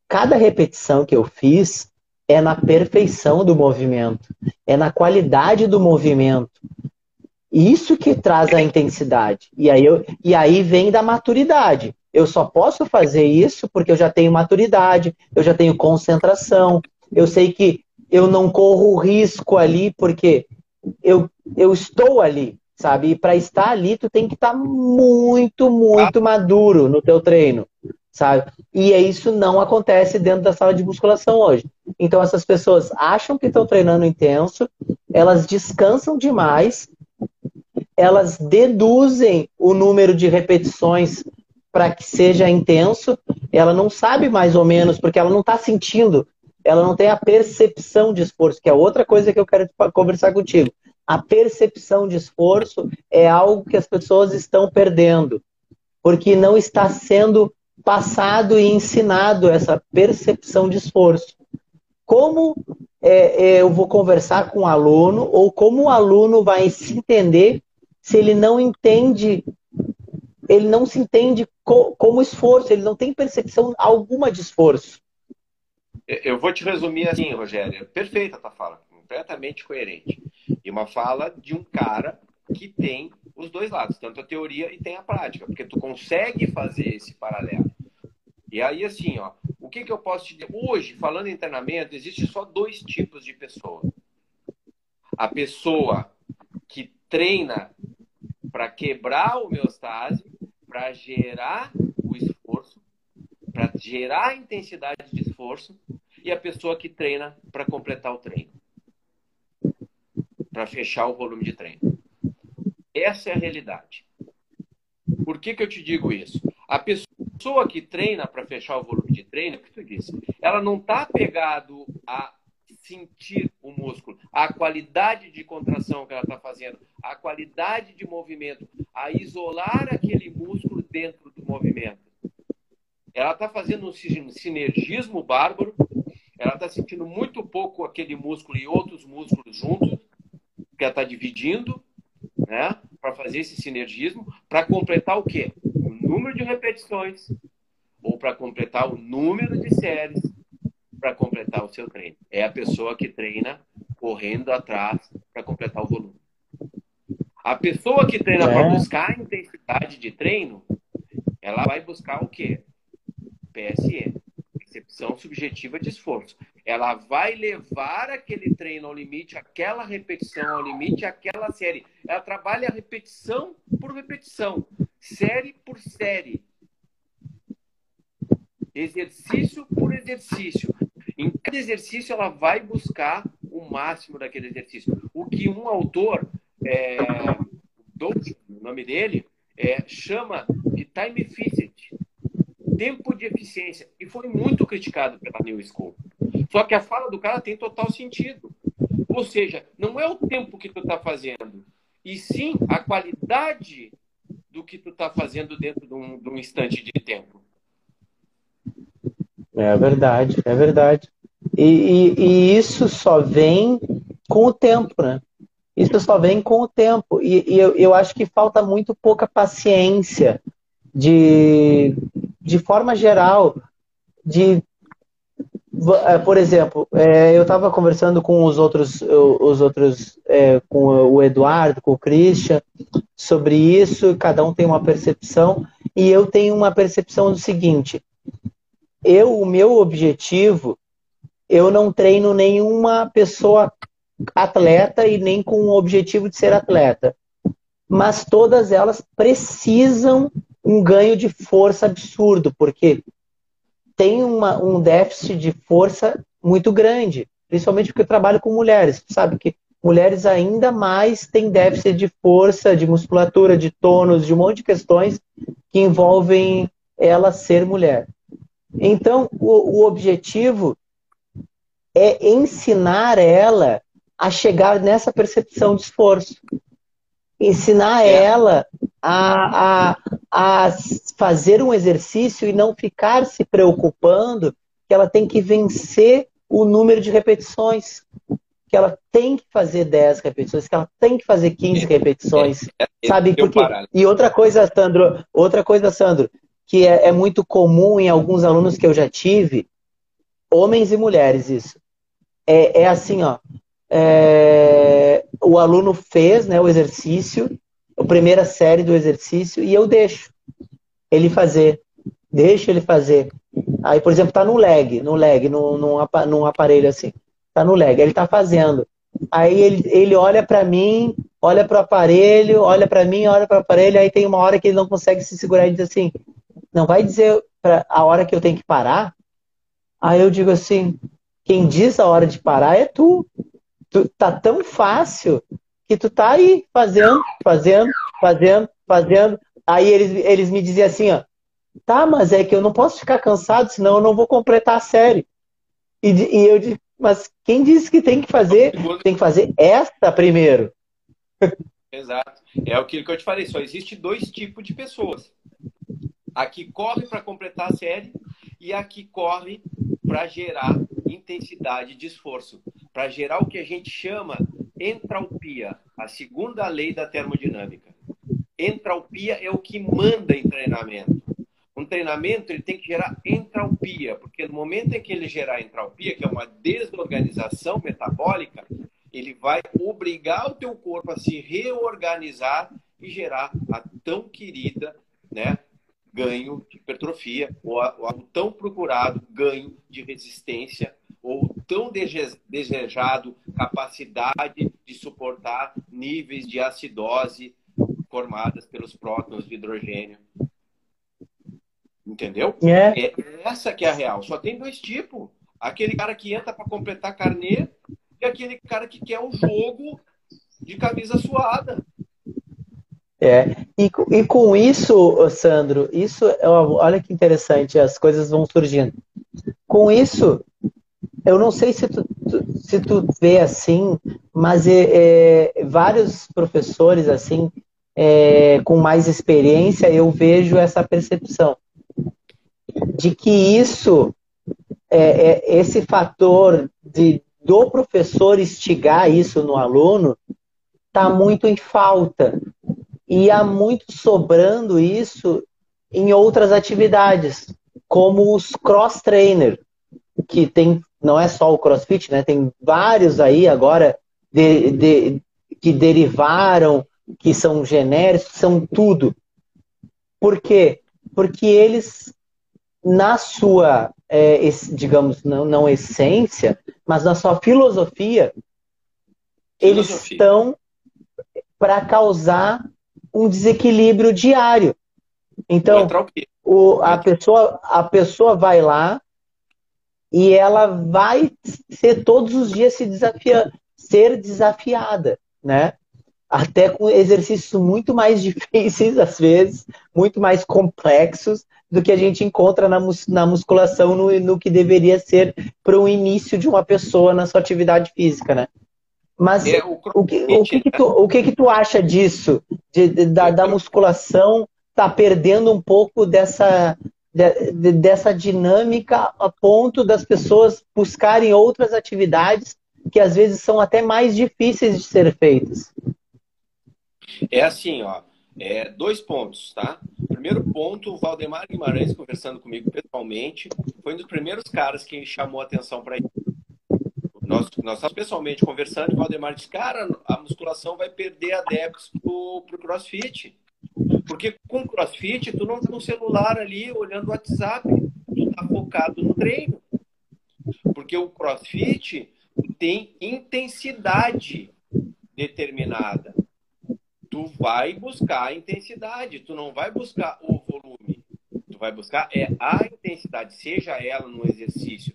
cada repetição que eu fiz é na perfeição do movimento, é na qualidade do movimento. Isso que traz a intensidade. E aí, eu, e aí vem da maturidade. Eu só posso fazer isso porque eu já tenho maturidade, eu já tenho concentração, eu sei que eu não corro risco ali porque eu, eu estou ali, sabe? E para estar ali, tu tem que estar muito, muito maduro no teu treino, sabe? E isso não acontece dentro da sala de musculação hoje. Então essas pessoas acham que estão treinando intenso, elas descansam demais elas deduzem o número de repetições para que seja intenso. Ela não sabe mais ou menos, porque ela não está sentindo, ela não tem a percepção de esforço, que é outra coisa que eu quero conversar contigo. A percepção de esforço é algo que as pessoas estão perdendo, porque não está sendo passado e ensinado essa percepção de esforço. Como é, é, eu vou conversar com o aluno, ou como o aluno vai se entender se ele não entende, ele não se entende co como esforço, ele não tem percepção alguma de esforço. Eu vou te resumir assim, Rogério. Perfeita a tua fala, completamente coerente. E uma fala de um cara que tem os dois lados, tanto a teoria e tem a prática, porque tu consegue fazer esse paralelo. E aí, assim, ó, o que, que eu posso te dizer? Hoje, falando em treinamento, existe só dois tipos de pessoa. A pessoa que treina para quebrar o homeostase, para gerar o esforço, para gerar a intensidade de esforço, e a pessoa que treina para completar o treino, para fechar o volume de treino. Essa é a realidade. Por que, que eu te digo isso? A pessoa que treina para fechar o volume de treino, é que tu disse, ela não está pegado a sentir o músculo, a qualidade de contração que ela está fazendo, a qualidade de movimento, a isolar aquele músculo dentro do movimento. Ela está fazendo um sinergismo bárbaro, ela está sentindo muito pouco aquele músculo e outros músculos juntos, que ela está dividindo, né? Para fazer esse sinergismo, para completar o quê? O número de repetições, ou para completar o número de séries, para completar o seu treino. É a pessoa que treina correndo atrás para completar o volume. A pessoa que treina é. para buscar intensidade de treino, ela vai buscar o quê? PSE, percepção subjetiva de esforço ela vai levar aquele treino ao limite, aquela repetição ao limite, aquela série. Ela trabalha repetição por repetição, série por série, exercício por exercício. Em cada exercício, ela vai buscar o máximo daquele exercício. O que um autor, é, o nome dele, é, chama de time efficient, tempo de eficiência, e foi muito criticado pela New School. Só que a fala do cara tem total sentido. Ou seja, não é o tempo que tu está fazendo, e sim a qualidade do que tu está fazendo dentro de um, de um instante de tempo. É verdade, é verdade. E, e, e, isso só vem com o tempo, né? Isso só vem com o tempo. E, e eu, eu acho que falta muito pouca paciência de, de forma geral, de é, por exemplo, é, eu estava conversando com os outros, os outros é, com o Eduardo, com o Christian, sobre isso. Cada um tem uma percepção e eu tenho uma percepção do seguinte: eu, o meu objetivo, eu não treino nenhuma pessoa atleta e nem com o objetivo de ser atleta, mas todas elas precisam um ganho de força absurdo, porque tem uma, um déficit de força muito grande, principalmente porque eu trabalho com mulheres. sabe que mulheres ainda mais têm déficit de força, de musculatura, de tônus, de um monte de questões que envolvem ela ser mulher. Então, o, o objetivo é ensinar ela a chegar nessa percepção de esforço. Ensinar é. ela a, a, a fazer um exercício e não ficar se preocupando que ela tem que vencer o número de repetições. Que ela tem que fazer 10 repetições, que ela tem que fazer 15 repetições. É, é, é, sabe? Porque... E outra coisa, Sandro, outra coisa, Sandro, que é, é muito comum em alguns alunos que eu já tive, homens e mulheres, isso. É, é assim, ó. É, o aluno fez né, o exercício, a primeira série do exercício e eu deixo ele fazer. Deixo ele fazer. Aí, por exemplo, tá no leg, no leg, num, num, num aparelho assim. Tá no leg, ele tá fazendo. Aí ele, ele olha para mim, olha para o aparelho, olha para mim, olha para o aparelho, aí tem uma hora que ele não consegue se segurar e diz assim: "Não vai dizer pra, a hora que eu tenho que parar?" Aí eu digo assim: "Quem diz a hora de parar é tu. tu tá tão fácil que tu tá aí fazendo, fazendo, fazendo, fazendo. Aí eles, eles me diziam assim, ó, tá, mas é que eu não posso ficar cansado, senão eu não vou completar a série. E, e eu digo, mas quem disse que tem que fazer? Tem que fazer esta primeiro. Exato. É aquilo que eu te falei, só existe dois tipos de pessoas. A que corre para completar a série e a que corre para gerar intensidade de esforço, para gerar o que a gente chama entalpia, a segunda lei da termodinâmica. Entalpia é o que manda em treinamento. Um treinamento ele tem que gerar entalpia, porque no momento em que ele gerar entalpia, que é uma desorganização metabólica, ele vai obrigar o teu corpo a se reorganizar e gerar a tão querida, né, ganho de hipertrofia, ou, o tão procurado ganho de resistência, ou tão desejado capacidade de suportar níveis de acidose formadas pelos prótons de hidrogênio. Entendeu? É. é essa que é a real. Só tem dois tipos. Aquele cara que entra para completar carnê e aquele cara que quer o jogo de camisa suada. É, e, e com isso, Sandro, isso é olha que interessante, as coisas vão surgindo. Com isso, eu não sei se tu, tu se tu vê assim, mas é, é, vários professores assim é, com mais experiência, eu vejo essa percepção de que isso, é, é, esse fator de, do professor instigar isso no aluno, está muito em falta. E há muito sobrando isso em outras atividades, como os cross-trainer, que tem, não é só o crossfit, né? Tem vários aí agora de, de, que derivaram, que são genéricos, são tudo. Por quê? Porque eles na sua, é, digamos, não, não essência, mas na sua filosofia, filosofia. eles estão para causar um desequilíbrio diário. Então, o, a, pessoa, a pessoa vai lá e ela vai ser todos os dias se desafiar, ser desafiada, né? Até com exercícios muito mais difíceis, às vezes, muito mais complexos, do que a gente encontra na, mus na musculação no, no que deveria ser para o início de uma pessoa na sua atividade física, né? Mas é, o, o, que, o, que, que, tu, o que, que tu acha disso? De, de, da, da musculação tá perdendo um pouco dessa, de, dessa dinâmica a ponto das pessoas buscarem outras atividades que às vezes são até mais difíceis de ser feitas. É assim, ó. É, dois pontos, tá? Primeiro ponto, o Valdemar Guimarães, conversando comigo pessoalmente, foi um dos primeiros caras que chamou atenção para isso. Nós, nós estávamos pessoalmente conversando e o Valdemar disse, cara, a musculação vai perder adeptos pro, pro crossfit. Porque com crossfit, tu não tá no celular ali olhando o WhatsApp, tu tá focado no treino. Porque o crossfit tem intensidade determinada tu vai buscar a intensidade, tu não vai buscar o volume. Tu vai buscar é a intensidade, seja ela no exercício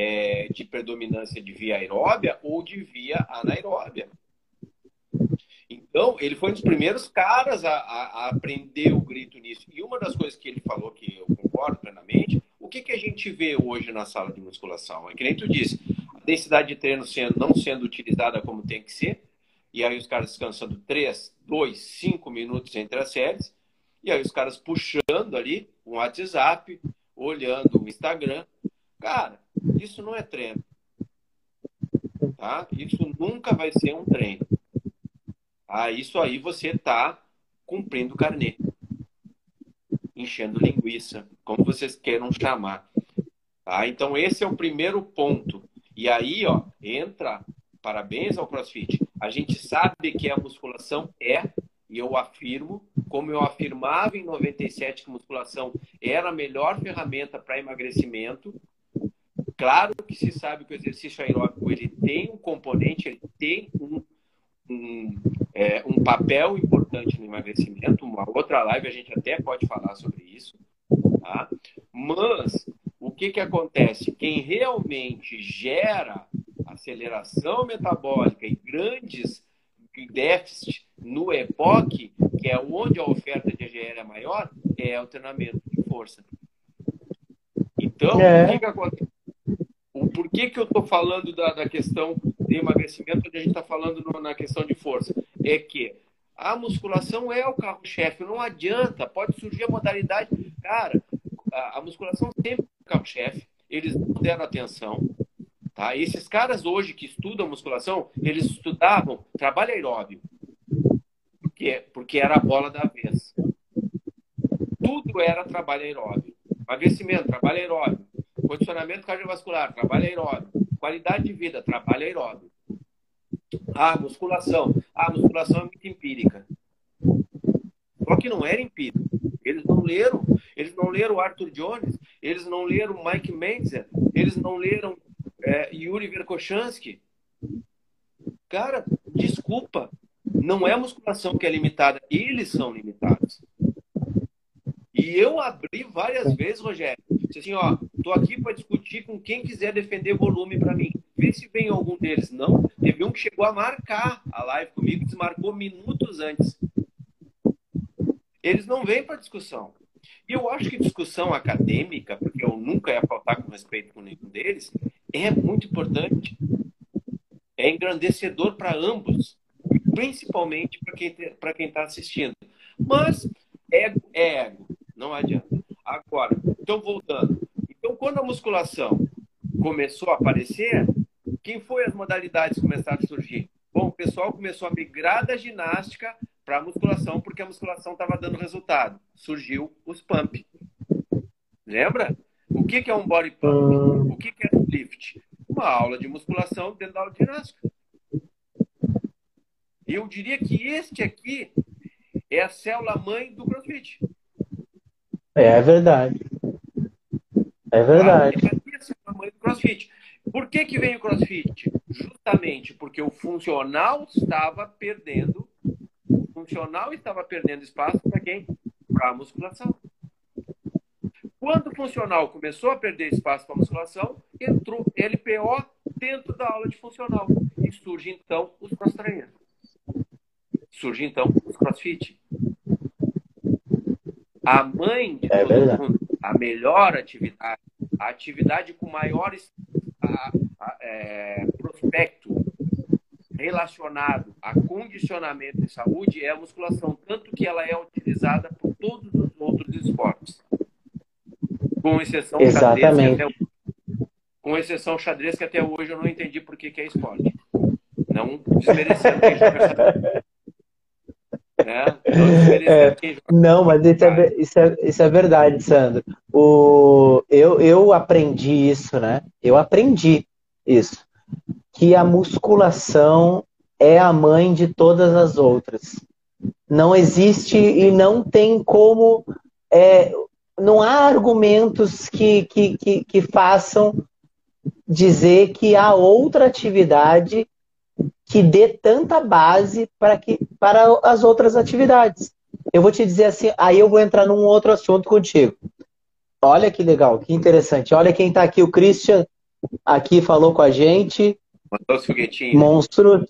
é, de predominância de via aeróbia ou de via anaeróbia. Então, ele foi um dos primeiros caras a, a, a, aprender o grito nisso. E uma das coisas que ele falou, que eu concordo plenamente, o que, que a gente vê hoje na sala de musculação? É que nem tu disse, a densidade de treino sendo, não sendo utilizada como tem que ser, e aí os caras descansando 3, 2, 5 minutos entre as séries. E aí os caras puxando ali um WhatsApp, olhando o Instagram. Cara, isso não é treino. Tá? Isso nunca vai ser um treino. Ah, isso aí você está cumprindo o carnê. Enchendo linguiça, como vocês queiram chamar. Tá? Então esse é o primeiro ponto. E aí, ó, entra parabéns ao CrossFit. A gente sabe que a musculação é, e eu afirmo, como eu afirmava em 97 que musculação era a melhor ferramenta para emagrecimento. Claro que se sabe que o exercício aeróbico ele tem um componente, ele tem um, um, é, um papel importante no emagrecimento. Uma outra live a gente até pode falar sobre isso. Tá? Mas o que, que acontece? Quem realmente gera aceleração metabólica e grandes déficits no EPOC, que é onde a oferta de EGR é maior, é o treinamento de força. Então, é. o que, que acontece? O porquê que eu estou falando da, da, questão de emagrecimento, onde a gente está falando no, na questão de força? É que a musculação é o carro-chefe, não adianta, pode surgir a modalidade. Cara, a, a musculação sempre é o carro-chefe, eles não deram atenção, Tá? Esses caras hoje que estudam musculação, eles estudavam trabalho aeróbio. Porque, porque era a bola da vez. tudo era trabalho aeróbio. Aquecimento, trabalho aeróbio. Condicionamento cardiovascular, trabalho aeróbio. Qualidade de vida, trabalho aeróbio. Ah, musculação. Ah, musculação é muito empírica. Só que não era empírico. Eles não leram. Eles não leram Arthur Jones. Eles não leram Mike Mentzer. Eles não leram é, Yuri Verkhochansky. Cara, desculpa. Não é a musculação que é limitada. Eles são limitados. E eu abri várias vezes, Rogério. Disse assim, ó, tô aqui para discutir com quem quiser defender volume para mim. Vê se vem algum deles. Não, teve um que chegou a marcar a live comigo, desmarcou minutos antes. Eles não vêm para discussão. E eu acho que discussão acadêmica, porque eu nunca ia faltar com respeito com nenhum deles, é muito importante. É engrandecedor para ambos, principalmente para quem está assistindo. Mas ego é ego, não adianta. Agora, então voltando. Então, quando a musculação começou a aparecer, quem foi as modalidades começaram a surgir? Bom, o pessoal começou a migrar da ginástica para a musculação, porque a musculação estava dando resultado. Surgiu os pump. Lembra? O que, que é um body pump? O que, que é um lift? Uma aula de musculação dentro da aula de ginástica. Eu diria que este aqui é a célula mãe do CrossFit. É verdade. É verdade. Ah, é a célula mãe do CrossFit. Por que, que vem o CrossFit? Justamente porque o funcional estava perdendo, o funcional estava perdendo espaço para quem? Para a musculação. Quando o funcional começou a perder espaço para a musculação, entrou LPO dentro da aula de funcional. E surge então os cross trainers. Surge então os crossfit. A mãe de é todo mundo, a melhor atividade, a atividade com maiores a, a, é, prospecto relacionado a condicionamento e saúde é a musculação, tanto que ela é utilizada por todos os outros esportes. Com exceção Exatamente. xadrez, que até, com exceção xadrez, que até hoje eu não entendi por que, que é esporte. Não desmerecendo quem joga né? É, não, mas isso é, isso, é, isso é verdade, Sandro. O, eu, eu aprendi isso, né? Eu aprendi isso. Que a musculação é a mãe de todas as outras. Não existe e não tem como. É, não há argumentos que, que, que, que façam dizer que há outra atividade que dê tanta base para que para as outras atividades. Eu vou te dizer assim, aí eu vou entrar num outro assunto contigo. Olha que legal, que interessante. Olha quem está aqui, o Christian aqui falou com a gente. Mandou foguetinho. Monstro.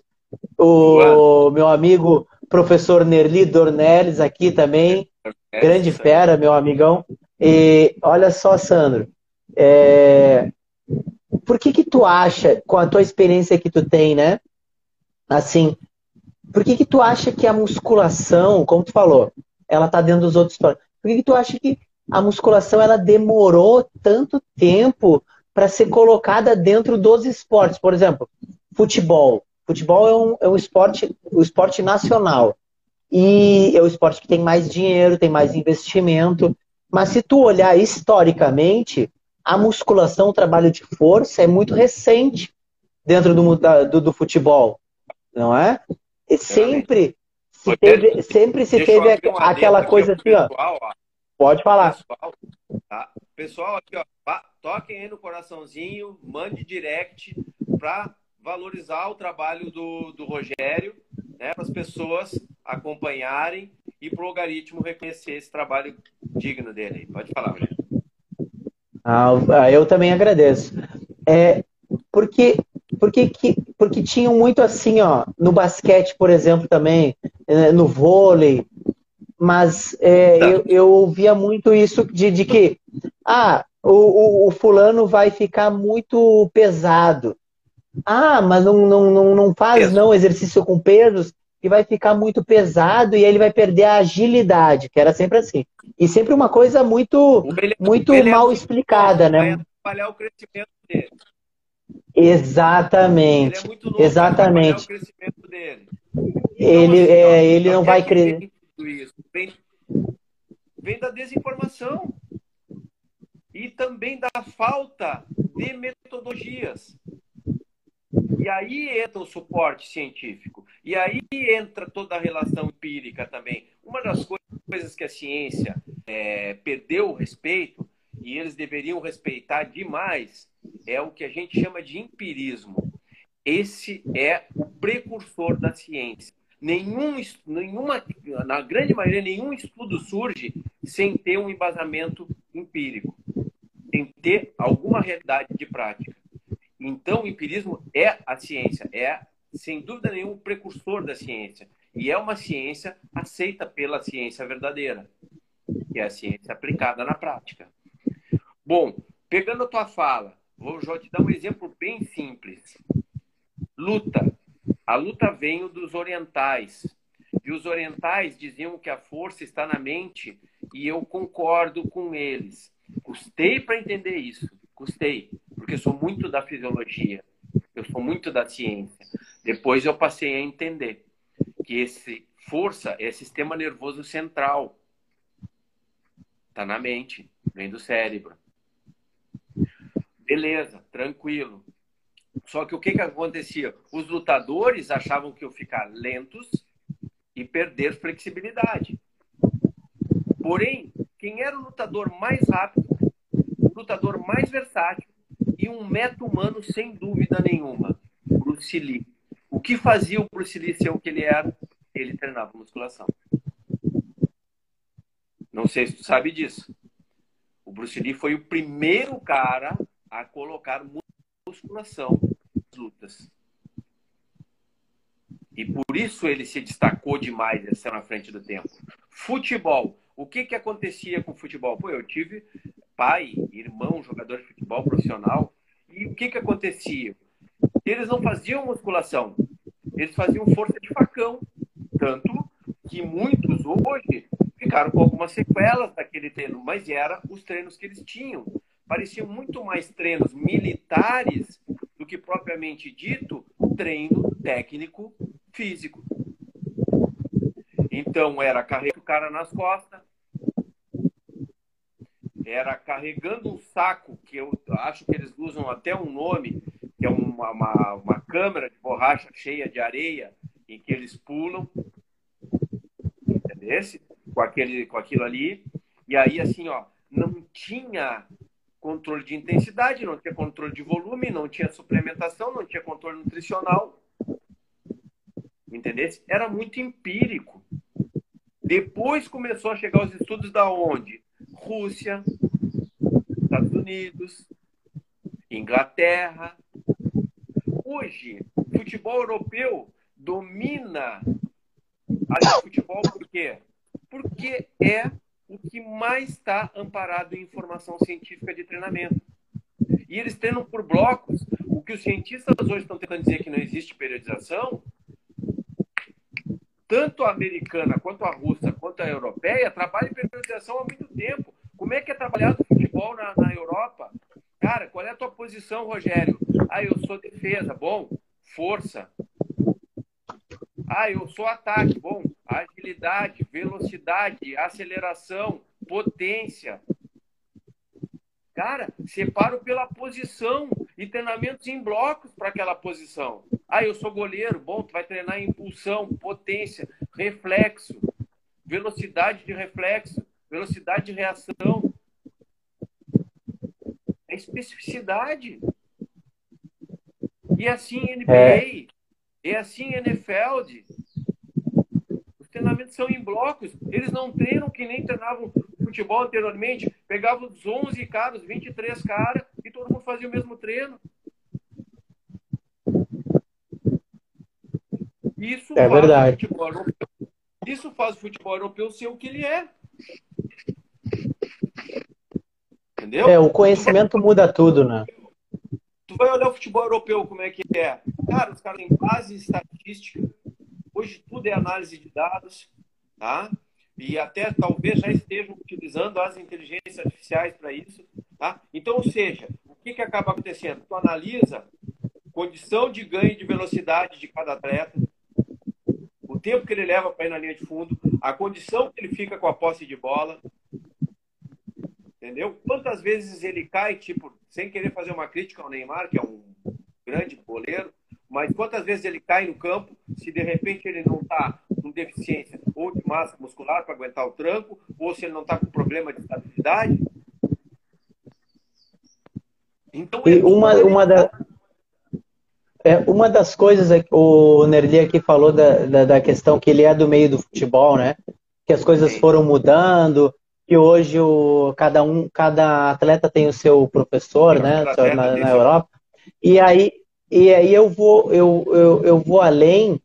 O meu amigo professor Nerli Dornelles aqui também. É, Grande fera, meu amigão. E olha só, Sandro. É... Por que que tu acha, com a tua experiência que tu tem, né? Assim, por que que tu acha que a musculação, como tu falou, ela tá dentro dos outros Por que que tu acha que a musculação ela demorou tanto tempo para ser colocada dentro dos esportes? Por exemplo, futebol. Futebol é um, é um esporte, um esporte nacional. E é o esporte que tem mais dinheiro, tem mais investimento. Mas se tu olhar historicamente, a musculação, o trabalho de força é muito recente dentro do, do, do futebol não é? E sempre se teve, sempre se teve aquela coisa assim, pessoal, ó. Pode falar. Pessoal, tá? pessoal aqui, ó, toquem aí no coraçãozinho, mande direct para valorizar o trabalho do, do Rogério, né, para as pessoas acompanharem e para o logaritmo reconhecer esse trabalho digno dele. Pode falar, Rogério. Ah, eu também agradeço. É, porque porque, que, porque tinham muito assim, ó, no basquete, por exemplo, também, eh, no vôlei, mas é, tá. eu, eu ouvia muito isso de, de que, ah, o, o, o, fulano vai ficar muito pesado. Ah, mas não, não, não, não faz Peso. não exercício com pesos e vai ficar muito pesado e aí ele vai perder a agilidade, que era sempre assim. E sempre uma coisa muito, muito mal explicada, né? Vai atrapalhar o crescimento dele. Exatamente. Ele é muito novo, Exatamente. o crescimento dele. Então, ele, assim, é, ele não vai crescer. vem da desinformação e também da falta de metodologias. E aí entra o suporte científico. E aí entra toda a relação empírica também. Uma das coisas que a ciência é, perdeu o respeito, e eles deveriam respeitar demais, é o que a gente chama de empirismo. Esse é o precursor da ciência. Nenhum, nenhuma, na grande maioria, nenhum estudo surge sem ter um embasamento empírico, sem ter alguma realidade de prática. Então, o empirismo é a ciência, é, sem dúvida nenhuma, o precursor da ciência. E é uma ciência aceita pela ciência verdadeira, que é a ciência aplicada na prática. Bom, pegando a tua fala, vou já te dar um exemplo bem simples. Luta. A luta veio dos orientais. E os orientais diziam que a força está na mente, e eu concordo com eles. Custei para entender isso, custei porque sou muito da fisiologia, eu sou muito da ciência. Depois eu passei a entender que esse força é sistema nervoso central. Está na mente, vem do cérebro. Beleza, tranquilo. Só que o que, que acontecia? Os lutadores achavam que eu ficar lentos e perder flexibilidade. Porém, quem era o lutador mais rápido, o lutador mais versátil, e um meta humano sem dúvida nenhuma, Bruce Lee. O que fazia o Bruce Lee ser o que ele era? Ele treinava musculação. Não sei se tu sabe disso. O Bruce Lee foi o primeiro cara a colocar musculação nas lutas. E por isso ele se destacou demais, saiu na frente do tempo. Futebol. O que, que acontecia com o futebol? Pô, eu tive pai, irmão, jogador de futebol profissional. E o que, que acontecia? Eles não faziam musculação, eles faziam força de facão. Tanto que muitos hoje ficaram com algumas sequelas daquele treino, mas era os treinos que eles tinham. Pareciam muito mais treinos militares do que propriamente dito treino técnico físico. Então era carregar o cara nas costas, era carregando um saco, que eu acho que eles usam até um nome, que é uma, uma, uma câmera de borracha cheia de areia, em que eles pulam, entendeu? Com, aquele, com aquilo ali. E aí, assim, ó, não tinha controle de intensidade, não tinha controle de volume, não tinha suplementação, não tinha controle nutricional. Entendeu? Era muito empírico. Depois começou a chegar os estudos da onde? Rússia, Estados Unidos, Inglaterra. Hoje, futebol europeu domina o futebol por quê? Porque é o que mais está amparado em informação científica de treinamento. E eles treinam por blocos. O que os cientistas hoje estão tentando dizer que não existe periodização, tanto a americana, quanto a russa, quanto a europeia, trabalham em periodização há muito tempo. Como é que é trabalhado futebol na, na Europa? Cara, qual é a tua posição, Rogério? Ah, eu sou defesa. Bom, força. Ah, eu sou ataque. Bom, agilidade, velocidade, aceleração, potência. Cara, separo pela posição e treinamentos em blocos para aquela posição. Ah, eu sou goleiro. Bom, tu vai treinar impulsão, potência, reflexo, velocidade de reflexo, velocidade de reação. É especificidade. E assim NBA, é. E assim NFL. Os treinamentos são em blocos. Eles não treinam que nem treinavam futebol anteriormente. Pegavam os 11 caras, 23 caras e todo mundo fazia o mesmo treino. Isso é verdade. Isso faz o futebol europeu ser o que ele é. Entendeu? É, o conhecimento muda tudo, né? Tu vai olhar o futebol europeu, como é que é? Cara, os caras têm base estatística. Hoje tudo é análise de dados, tá? E até talvez já estejam utilizando as inteligências artificiais para isso, tá? Então, ou seja, o que, que acaba acontecendo? Tu analisa condição de ganho de velocidade de cada atleta, o tempo que ele leva para ir na linha de fundo, a condição que ele fica com a posse de bola, Entendeu? Quantas vezes ele cai, tipo, sem querer fazer uma crítica ao Neymar, que é um grande goleiro, mas quantas vezes ele cai no campo, se de repente ele não está com deficiência ou de massa muscular para aguentar o tranco, ou se ele não está com problema de estabilidade. Então, e uma, uma, da, é, uma das coisas é que o Nerli aqui falou da, da, da, questão que ele é do meio do futebol, né? Que as coisas foram mudando, que hoje o, cada um, cada atleta tem o seu professor, né? Na, na Europa. E aí, e aí eu vou, eu, eu, eu vou além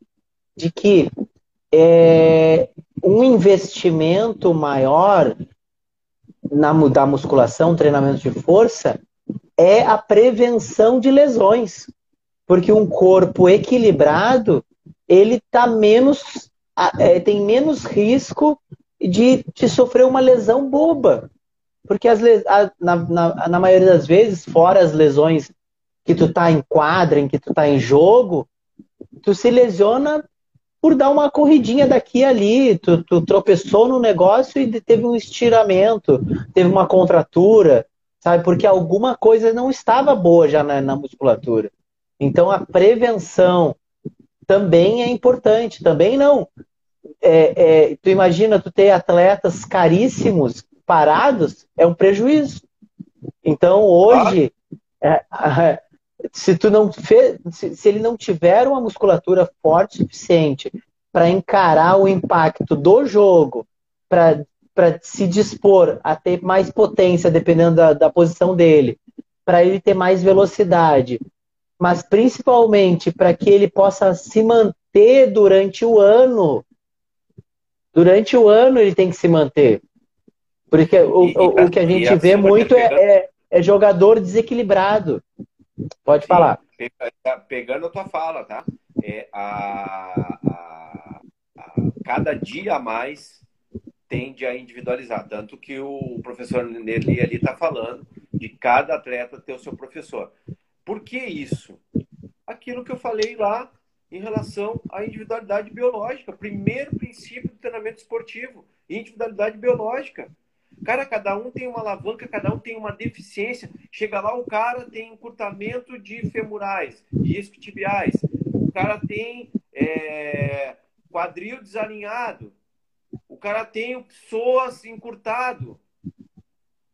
de que é, um investimento maior na da musculação, treinamento de força, é a prevenção de lesões. Porque um corpo equilibrado, ele tá menos, é, tem menos risco de, de sofrer uma lesão boba. Porque as, a, na, na, na, maioria das vezes, fora as lesões que tu tá em quadra, em que tu tá em jogo, tu se lesiona por dar uma corridinha daqui e ali, tu, tu tropeçou no negócio e teve um estiramento, teve uma contratura, sabe? Porque alguma coisa não estava boa já na, na musculatura. Então a prevenção também é importante, também não é, é, tu imagina tu ter atletas caríssimos parados, é um prejuízo. Então hoje, é, se tu não fez, se, se ele não tiver uma musculatura forte o suficiente para encarar o impacto do jogo, para se dispor a ter mais potência, dependendo da, da posição dele, para ele ter mais velocidade, mas principalmente para que ele possa se manter durante o ano durante o ano ele tem que se manter. Porque o, e, o, o que a gente vê muito é, é, é, jogador desequilibrado. Pode falar. Tá pegando a tua fala, tá? É, a, a, a, cada dia a mais tende a individualizar. Tanto que o professor Nelly ali está falando de cada atleta ter o seu professor. Por que isso? Aquilo que eu falei lá em relação à individualidade biológica. Primeiro princípio do treinamento esportivo, individualidade biológica. Cara, cada um tem uma alavanca, cada um tem uma deficiência. Chega lá, o cara tem encurtamento de femurais, de isquiotibiais. O cara tem é, quadril desalinhado. O cara tem o psoas encurtado.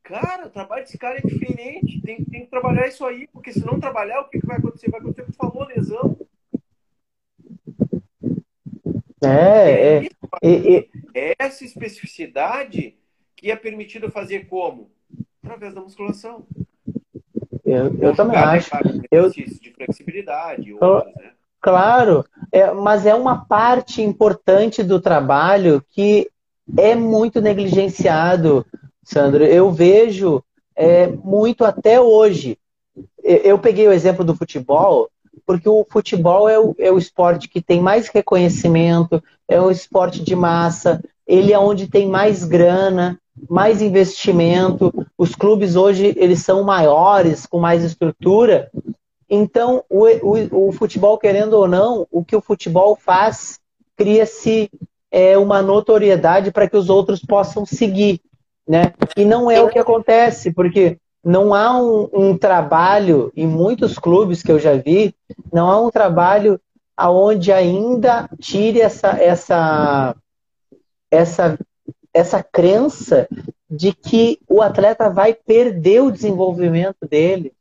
Cara, o trabalho desse cara é diferente. Tem, tem que trabalhar isso aí, porque se não trabalhar, o que, que vai acontecer? Vai acontecer que falou, lesão. É, é. E, e... Essa especificidade que é permitido fazer como? Através da musculação. Eu, eu também acho. Eu... De flexibilidade, outros, né? Claro, é, mas é uma parte importante do trabalho que é muito negligenciado, Sandro. Eu vejo é, muito até hoje. Eu peguei o exemplo do futebol, porque o futebol é o, é o esporte que tem mais reconhecimento, é o esporte de massa, ele é onde tem mais grana, mais investimento. Os clubes hoje eles são maiores, com mais estrutura. Então, o, o, o futebol, querendo ou não, o que o futebol faz, cria-se é, uma notoriedade para que os outros possam seguir. Né? E não é o que acontece, porque não há um, um, trabalho, em muitos clubes que eu já vi, não há um trabalho aonde ainda tire essa, essa, essa, essa crença de que o atleta vai perder o desenvolvimento dele,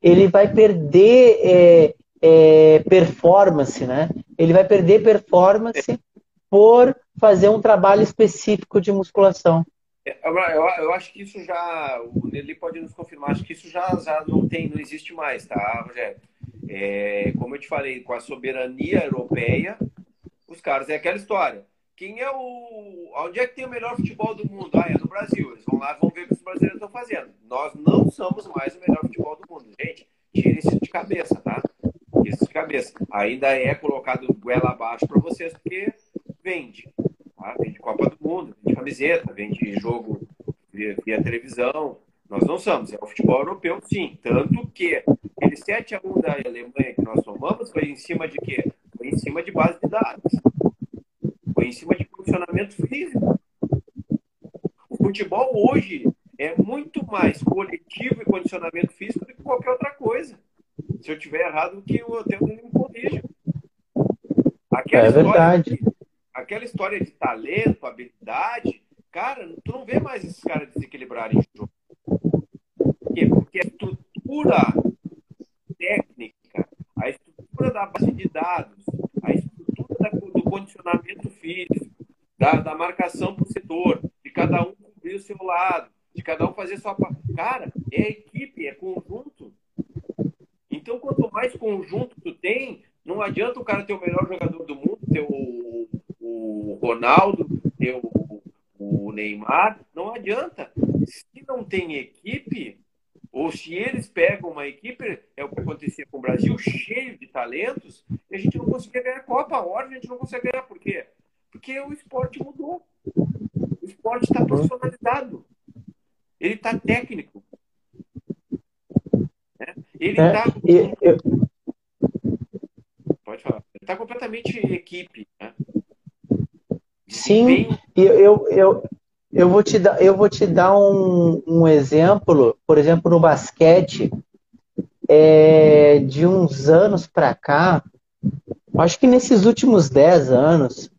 ele vai perder é, é, performance, né? Ele vai perder performance por fazer um trabalho específico de musculação. É, eu, eu, acho que isso já, o Nelly pode nos confirmar, acho que isso já, já não tem, não existe mais, tá, Rogério? É, como eu te falei, com a soberania europeia, os caras, é aquela história. Quem é o. Onde é que tem o melhor futebol do mundo? Ah, é no Brasil. Eles vão lá vão ver o que os brasileiros estão fazendo. Nós não somos mais o melhor futebol do mundo. Gente, tire isso de cabeça, tá? Isso de cabeça. Ainda é colocado goela abaixo para vocês, porque vende. Tá? Vende Copa do Mundo, vende camiseta, vende jogo via, via, televisão. Nós não somos, é o futebol europeu, sim. Tanto que aquele 7x1 da Alemanha que nós tomamos foi em cima de quê? Foi em cima de base de dados. Foi em cima de funcionamento físico. O futebol hoje é muito mais coletivo e condicionamento físico do que qualquer outra coisa. Se eu tiver errado, que o hotel me corrija. Aquela é verdade. De, aquela história de talento, habilidade, cara, tu não vê mais esses caras desequilibrarem o jogo. Por quê? Porque a estrutura técnica, a estrutura da base de dados, condicionamento físico, da, da marcação por setor, de cada um cobrir o seu lado, de cada um fazer sua parte. Cara, é equipe, é conjunto. Então, quanto mais conjunto tu tem, não adianta o cara ter o melhor jogador do mundo, ter o, o Ronaldo, ter o, o Neymar, não adianta. Se não tem equipe, ou se eles pegam uma equipe, é o que acontecia com o Brasil, cheio de talentos, e a gente não conseguia ganhar a Copa. Hora a gente não consegue ganhar. Por quê? Porque o esporte mudou. O esporte está profissionalizado. Ele está técnico. Né? Ele está. É, eu... Pode falar. Ele está completamente equipe. Né? Sim, eu, eu, eu, eu, vou te dar, eu vou te dar um, um exemplo, por exemplo, no basquete, é, de uns anos para cá, acho que nesses últimos 10 anos,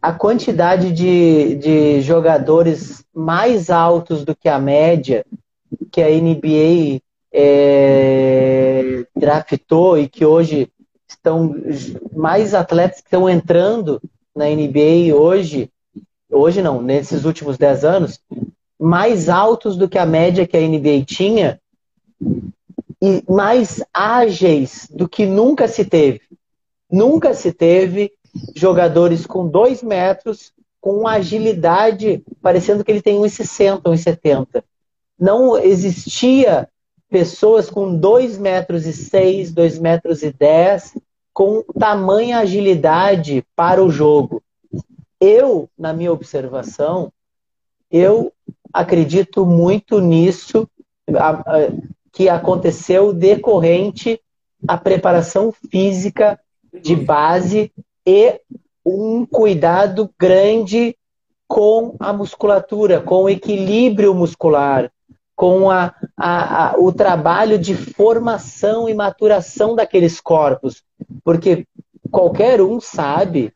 a quantidade de, de jogadores mais altos do que a média que a NBA é, draftou e que hoje estão mais atletas que estão entrando na NBA hoje, hoje não, nesses últimos 10 anos, mais altos do que a média que a NBA tinha e mais ágeis do que nunca se teve. Nunca se teve jogadores com dois metros, com agilidade, parecendo que ele tem 1,60, 1,70. Não existia pessoas com 2 metros e 6, 2 metros e 10, com tamanha agilidade para o jogo. Eu, na minha observação, eu acredito muito nisso que aconteceu decorrente à preparação física de base e um cuidado grande com a musculatura, com o equilíbrio muscular, com a, a, a, o trabalho de formação e maturação daqueles corpos. Porque qualquer um sabe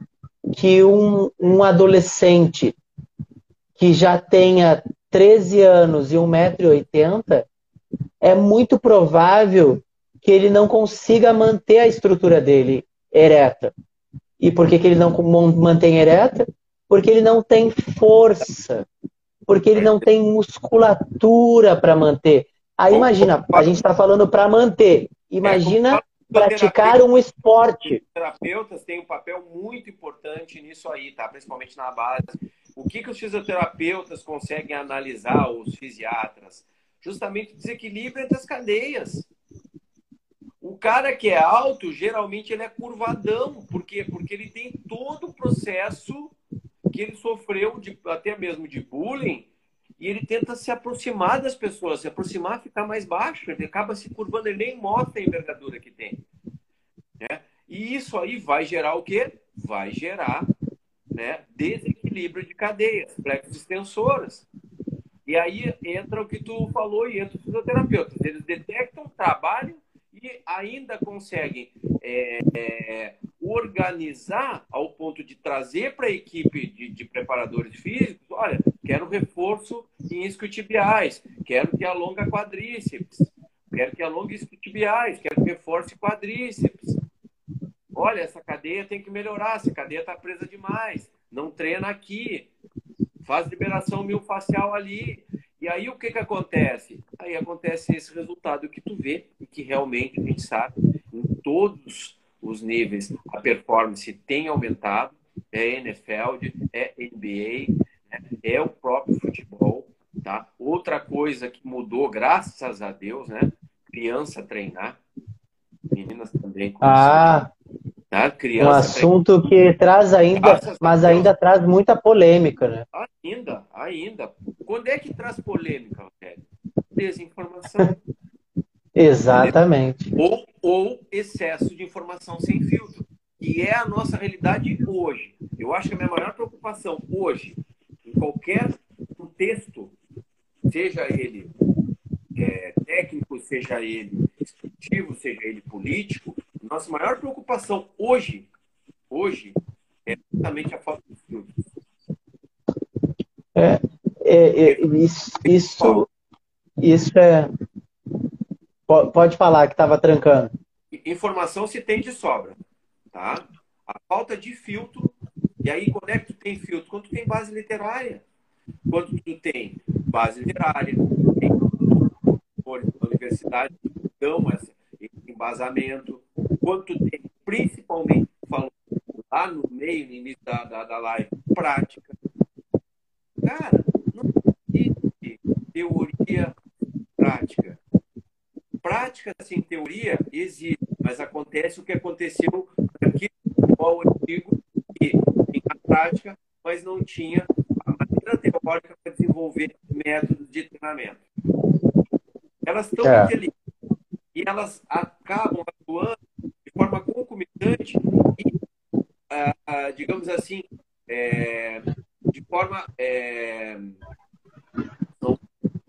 que um, um adolescente que já tenha 13 anos e 1,80m, é muito provável que ele não consiga manter a estrutura dele ereta. E por que, que ele não mantém ereta? Porque ele não tem força. Porque ele não tem musculatura para manter. Aí imagina, a gente está falando para manter. Imagina praticar um esporte. Terapeutas têm um papel muito importante nisso aí, tá? Principalmente na base. O que, que os fisioterapeutas conseguem analisar, os fisiatras? Justamente o desequilíbrio entre as cadeias. O cara que é alto, geralmente ele é curvadão. Por quê? Porque ele tem todo o processo que ele sofreu, de, até mesmo de bullying, e ele tenta se aproximar das pessoas, se aproximar, ficar mais baixo. Ele acaba se curvando, ele nem mostra a envergadura que tem. Né? E isso aí vai gerar o quê? Vai gerar né, desequilíbrio de cadeias, plexos extensoras. E aí entra o que tu falou e entra os fisioterapeutas. Eles detectam, trabalham e ainda conseguem é, é, organizar ao ponto de trazer para a equipe de, de, preparadores físicos, olha, quero reforço em isquiotibiais, quero que alonga quadríceps, quero que alongue isquiotibiais, quero que reforce quadríceps. Olha, essa cadeia tem que melhorar, essa cadeia está presa demais, não treina aqui, faz liberação miofascial ali. E aí o que, que acontece? Aí acontece esse resultado que tu vê e que realmente a gente sabe em todos os níveis a performance tem aumentado. É NFL, é NBA, né? é o próprio futebol. Tá? Outra coisa que mudou, graças a Deus, né? Criança treinar. Meninas também. Ah, Tá? Criança, um assunto que traz ainda, mas ainda traz muita polêmica, né? Ainda, ainda. Quando é que traz polêmica, Rogério? Desinformação. Exatamente. Ou, ou excesso de informação sem filtro. E é a nossa realidade hoje. Eu acho que a minha maior preocupação hoje, em qualquer contexto, seja ele é, técnico, seja ele esportivo, seja ele político, nossa maior preocupação hoje, hoje, é justamente a falta de filtros. É, é, é isso, isso, isso é. Pode falar que estava trancando. Informação se tem de sobra, tá? A falta de filtro. E aí, quando é que tu tem filtro? Quando tu tem base literária. Quando tu tem base literária, tem da universidade dão esse embasamento. Quando tu tem, principalmente, falando lá no meio, no início da, da, da live, prática. Cara, teoria prática. Prática sem teoria existe, mas acontece o que aconteceu aqui futebol antigo, que tinha prática, mas não tinha a maneira teórica para desenvolver métodos de treinamento. Elas estão é. inteligentes e elas acabam atuando de forma concomitante e, ah, ah, digamos assim, é, de forma, é,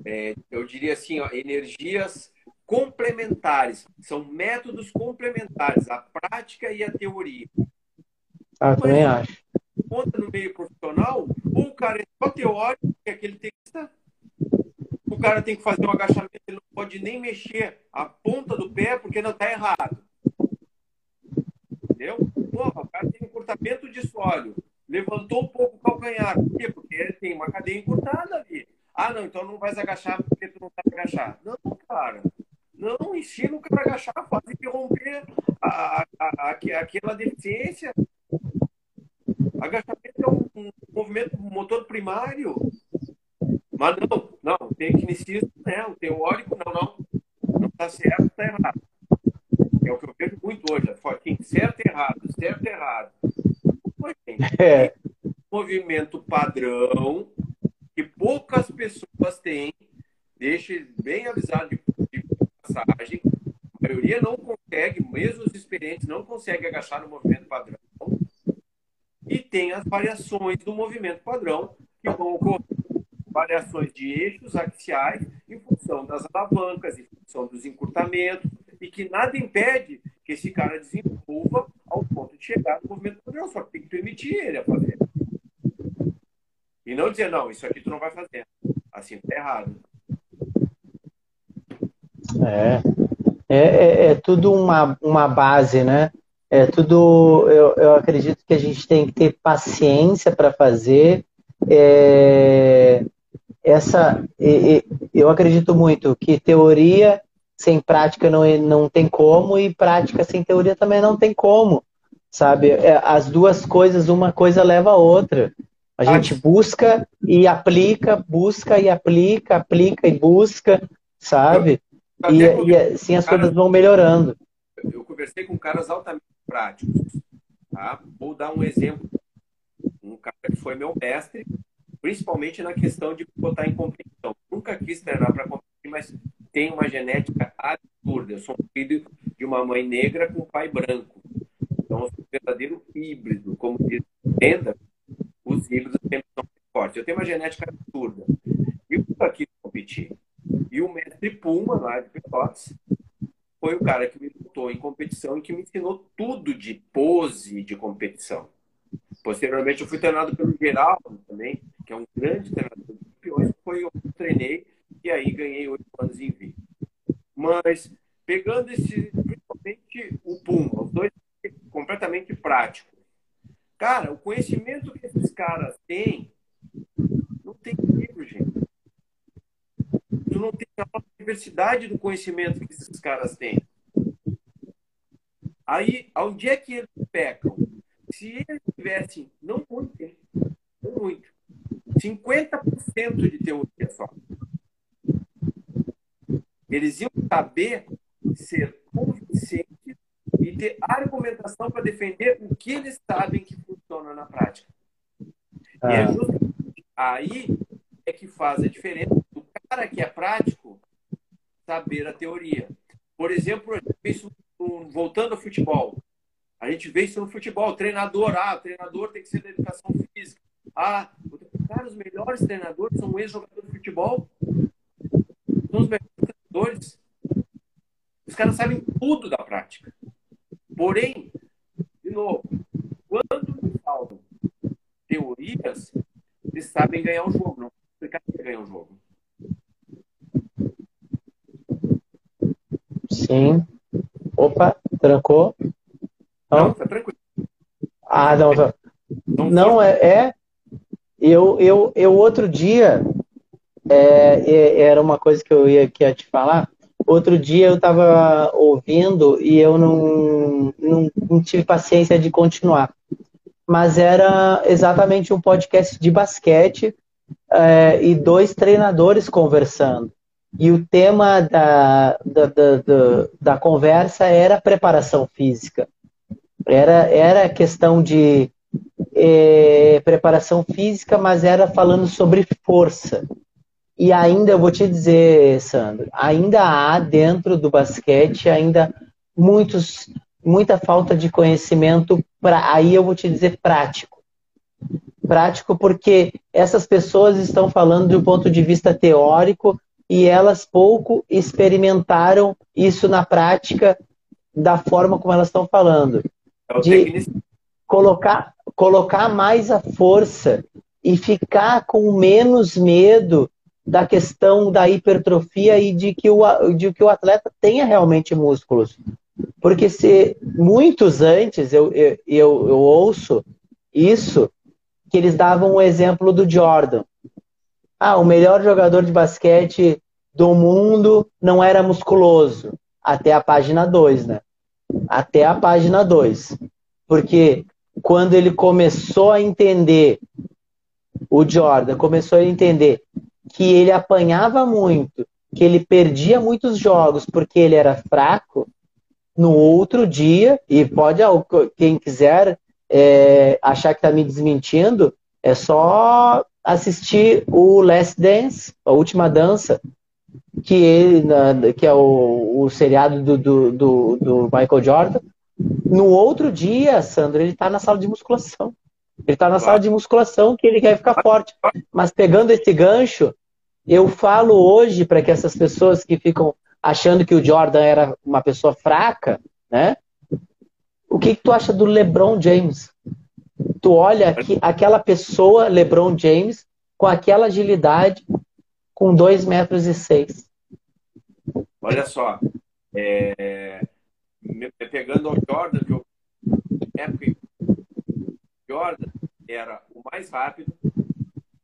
é, eu diria assim, ó, energias complementares, são métodos complementares, a prática e a teoria. Ah, também acho. Conta no meio profissional, ou o cara é só teórico, que é aquele texto o cara tem que fazer um agachamento, ele não pode nem mexer a ponta do pé porque não está errado. Entendeu? Porra, o cara tem encurtamento de sólio. Levantou um pouco o calcanhar. Por quê? Porque ele tem uma cadeia encurtada ali. Ah, não, então não vai agachar porque tu não sabe agachar. Não, cara. Não, ensina o cara a agachar, faz interromper a, a, a, aquela deficiência. Agachamento é um, um movimento motor primário. Mas não, não, tecnicista, né? O teórico, não, não. Não está certo, está errado. É o que eu vejo muito hoje. Tem certo e errado, certo e errado. Gente, é. Movimento padrão que poucas pessoas têm. Deixe bem avisado de, passagem. A maioria não consegue, mesmo os experientes, não consegue agachar no movimento padrão. E tem as variações do movimento padrão que vão ocorrer variações de eixos axiais em função das alavancas, em função dos encurtamentos, e que nada impede que esse cara desenvolva ao ponto de chegar no movimento padrão, só que tem que permitir ele a fazer. E não dizer, não, isso aqui tu não vai fazer. Assim tá errado. É. É, é, é, tudo uma, uma base, né? É tudo. Eu, eu acredito que a gente tem que ter paciência para fazer. É, essa eu acredito muito que teoria sem prática não, não tem como e prática sem teoria também não tem como, sabe? É, as duas coisas, uma coisa leva a outra. A gente busca e aplica, busca e aplica, aplica e busca, sabe? E, e assim as coisas vão melhorando. Eu conversei com caras altamente práticos. Tá? Vou dar um exemplo. Um cara que foi meu mestre, principalmente na questão de botar em competição. Nunca quis treinar para competir, mas tem uma genética absurda. Eu sou filho de uma mãe negra com um pai branco. Então, eu sou um verdadeiro híbrido. Como diz Tenda, os híbridos são fortes. Eu tenho uma genética absurda. E eu quis competir. E o mestre Puma, lá de Pelotas, foi o cara que me botou em competição e que me ensinou tudo de pose de competição. Posteriormente, eu fui treinado pelo Geraldo também, que é um grande treinador de campeões, foi eu treinei e aí ganhei oito anos em vida. Mas, pegando esse, principalmente o Puma, os dois completamente práticos. Cara, o conhecimento que esses caras têm, não tem livro, gente. Tu não tem a diversidade do conhecimento que esses caras têm. Aí, onde é que eles pecam? se eles tivessem, não muito, não muito, 50% de teoria só, eles iam saber ser convincentes e ter argumentação para defender o que eles sabem que funciona na prática. Ah. E é ah. justamente aí é que faz a diferença do cara que é prático saber a teoria. Por exemplo, isso voltando ao futebol. A gente vê isso no futebol. Treinador, ah, treinador tem que ser da educação física. Ah, cara, os melhores treinadores são ex-jogadores de futebol. são os melhores treinadores. Os caras sabem tudo da prática. Porém, de novo, quando falam teorias, eles sabem ganhar o jogo, não explicar ganhar o jogo. Sim. Opa, trancou? Não, não tá tranquilo. Ah, não, não. Não, não é, é. Eu, eu, eu outro dia é, é, era uma coisa que eu ia, que ia te falar. Outro dia eu estava ouvindo e eu não, não, não tive paciência de continuar. Mas era exatamente um podcast de basquete é, e dois treinadores conversando. E o tema da, da, da, da, da conversa era preparação física. Era, era questão de é, preparação física, mas era falando sobre força. E ainda eu vou te dizer, Sandro, ainda há dentro do basquete ainda muitos, muita falta de conhecimento para aí eu vou te dizer prático. Prático porque essas pessoas estão falando de um ponto de vista teórico e elas pouco experimentaram isso na prática da forma como elas estão falando. É de colocar, colocar mais a força e ficar com menos medo da questão da hipertrofia e de que o, de que o atleta tenha realmente músculos. Porque se muitos antes eu, eu, eu, ouço isso, que eles davam o exemplo do Jordan. Ah, o melhor jogador de basquete do mundo não era musculoso. Até a página 2, né? Até a página 2. Porque quando ele começou a entender, o Jordan começou a entender que ele apanhava muito, que ele perdia muitos jogos porque ele era fraco, no outro dia, e pode, quem quiser é, achar que está me desmentindo, é só assistir o Last Dance, a última dança, que ele, que é o, o seriado do, do, do, do Michael Jordan. No outro dia, Sandro, ele está na sala de musculação. Ele está na sala de musculação que ele quer ficar forte. Mas pegando esse gancho, eu falo hoje para que essas pessoas que ficam achando que o Jordan era uma pessoa fraca, né? O que, que tu acha do LeBron James? Tu olha aqui, aquela pessoa, LeBron James, com aquela agilidade, com 2 metros e seis. Olha só, é, pegando o Jordan, que eu, época, Jordan era o mais rápido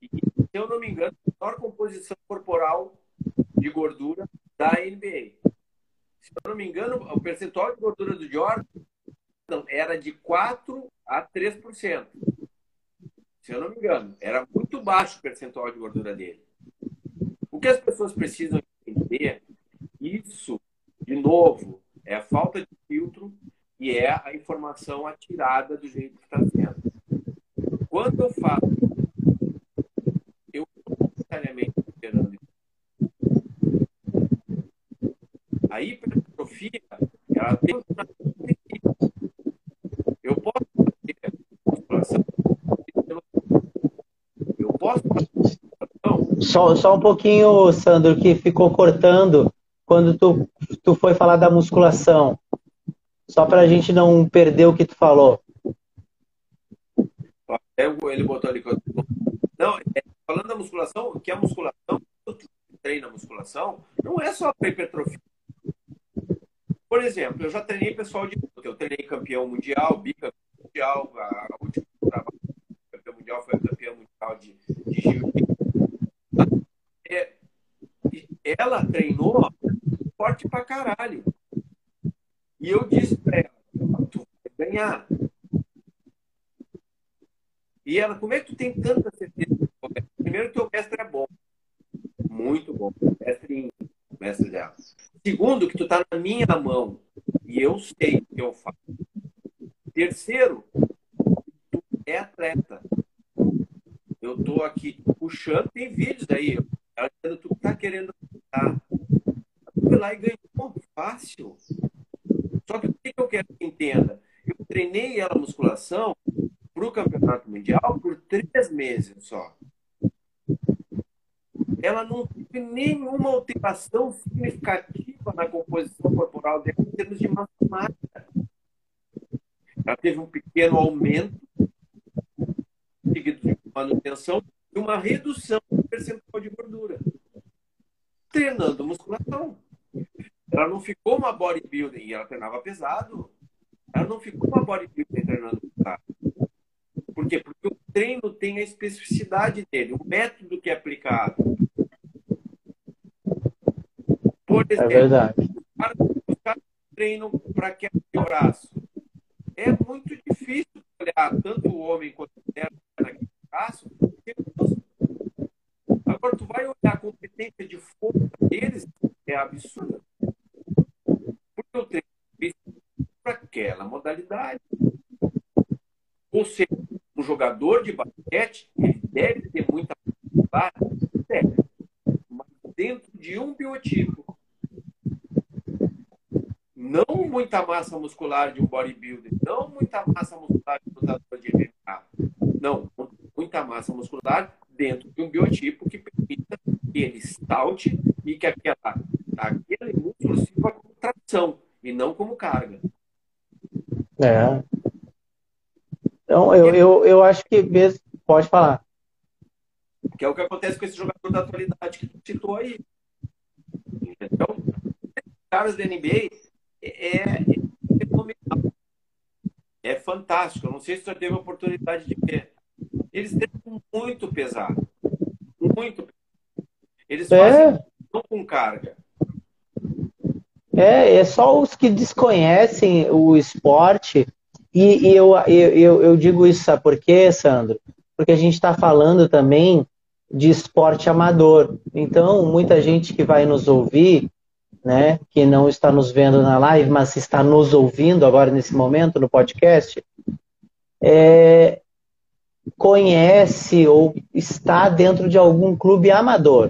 e, se eu não me engano, a menor composição corporal de gordura da NBA. Se eu não me engano, o percentual de gordura do Jordan era de 4 a 3%. Se eu não me engano, era muito baixo o percentual de gordura dele. O que as pessoas precisam entender, isso, de novo, é a falta de filtro e é a informação atirada do jeito que está sendo. Quando eu falo, eu necessariamente esperando a hipertrofia, ela tem eu posso fazer musculação, eu posso fazer só, só um pouquinho, Sandro, que ficou cortando quando tu, tu foi falar da musculação. Só para a gente não perder o que tu falou. Ele botou ali. Não, é, falando da musculação, que a musculação, tu treina musculação, não é só para hipertrofia. Por exemplo, eu já treinei pessoal de eu treinei campeão mundial, bicampeão mundial, a, a última trabalho campeão mundial foi campeão mundial de, de é, ela treinou forte pra caralho. E eu disse pra ela, tu vai ganhar. E ela, como é que tu tem tanta certeza? Primeiro, teu mestre é bom. Muito bom. Mestre, mestre dela. Segundo, que tu tá na minha mão. E eu sei o que eu faço. Terceiro, tu é atleta. Eu tô aqui puxando, tem vídeos aí. Ela dizendo, tu tá querendo lutar. Foi lá e ganhou fácil. Só que o que eu quero que entenda? Eu treinei ela musculação mundial por três meses só. ela não teve nenhuma alteração significativa na composição corporal dela em termos de massa magra. Ela teve um pequeno aumento, seguido de manutenção, e uma redução do percentual de gordura. Treinando musculação. Ela não ficou uma bodybuilding, ela treinava pesado. Ela não ficou uma bodybuilding treinando pesado. Por quê? Porque o treino tem a especificidade dele, o método que é aplicado. Por exemplo, é verdade. os caras treinam para quebra de braço. É muito difícil olhar tanto o homem quanto a mulher naquele braço. Agora, tu vai olhar a competência de força deles, é absurda. Porque o treino é para aquela modalidade. Ou seja, jogador de basquete, ele deve ter muita deve, mas dentro de um biotipo. Não muita massa muscular de um bodybuilder, não muita massa muscular de um lutador de MMA. Não, muita massa muscular dentro de um biotipo que permita que ele salte e que aquela, aquele músculo sirva como tração e não como carga. É. Então, eu, eu, eu acho que mesmo. Pode falar. Que é o que acontece com esse jogador da atualidade que tu citou aí. Então, caras da NBA é, é fenomenal. É fantástico. Eu não sei se você teve a oportunidade de ver. Eles treinam muito pesado. Muito pesado. Eles é. fazem é. com carga. É, é só os que desconhecem o esporte e, e eu, eu, eu digo isso, sabe por quê, Sandro? Porque a gente está falando também de esporte amador. Então, muita gente que vai nos ouvir, né, que não está nos vendo na live, mas está nos ouvindo agora nesse momento no podcast, é, conhece ou está dentro de algum clube amador.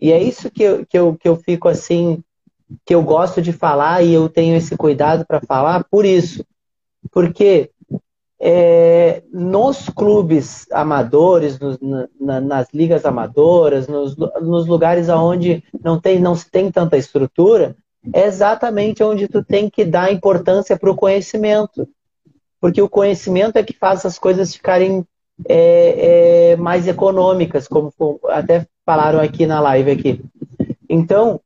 E é isso que eu, que eu, que eu fico assim, que eu gosto de falar e eu tenho esse cuidado para falar por isso. Porque é, nos clubes amadores, nos, na, nas ligas amadoras, nos, nos lugares onde não, tem, não se tem tanta estrutura, é exatamente onde tu tem que dar importância para o conhecimento. Porque o conhecimento é que faz as coisas ficarem é, é, mais econômicas, como até falaram aqui na live aqui. Então,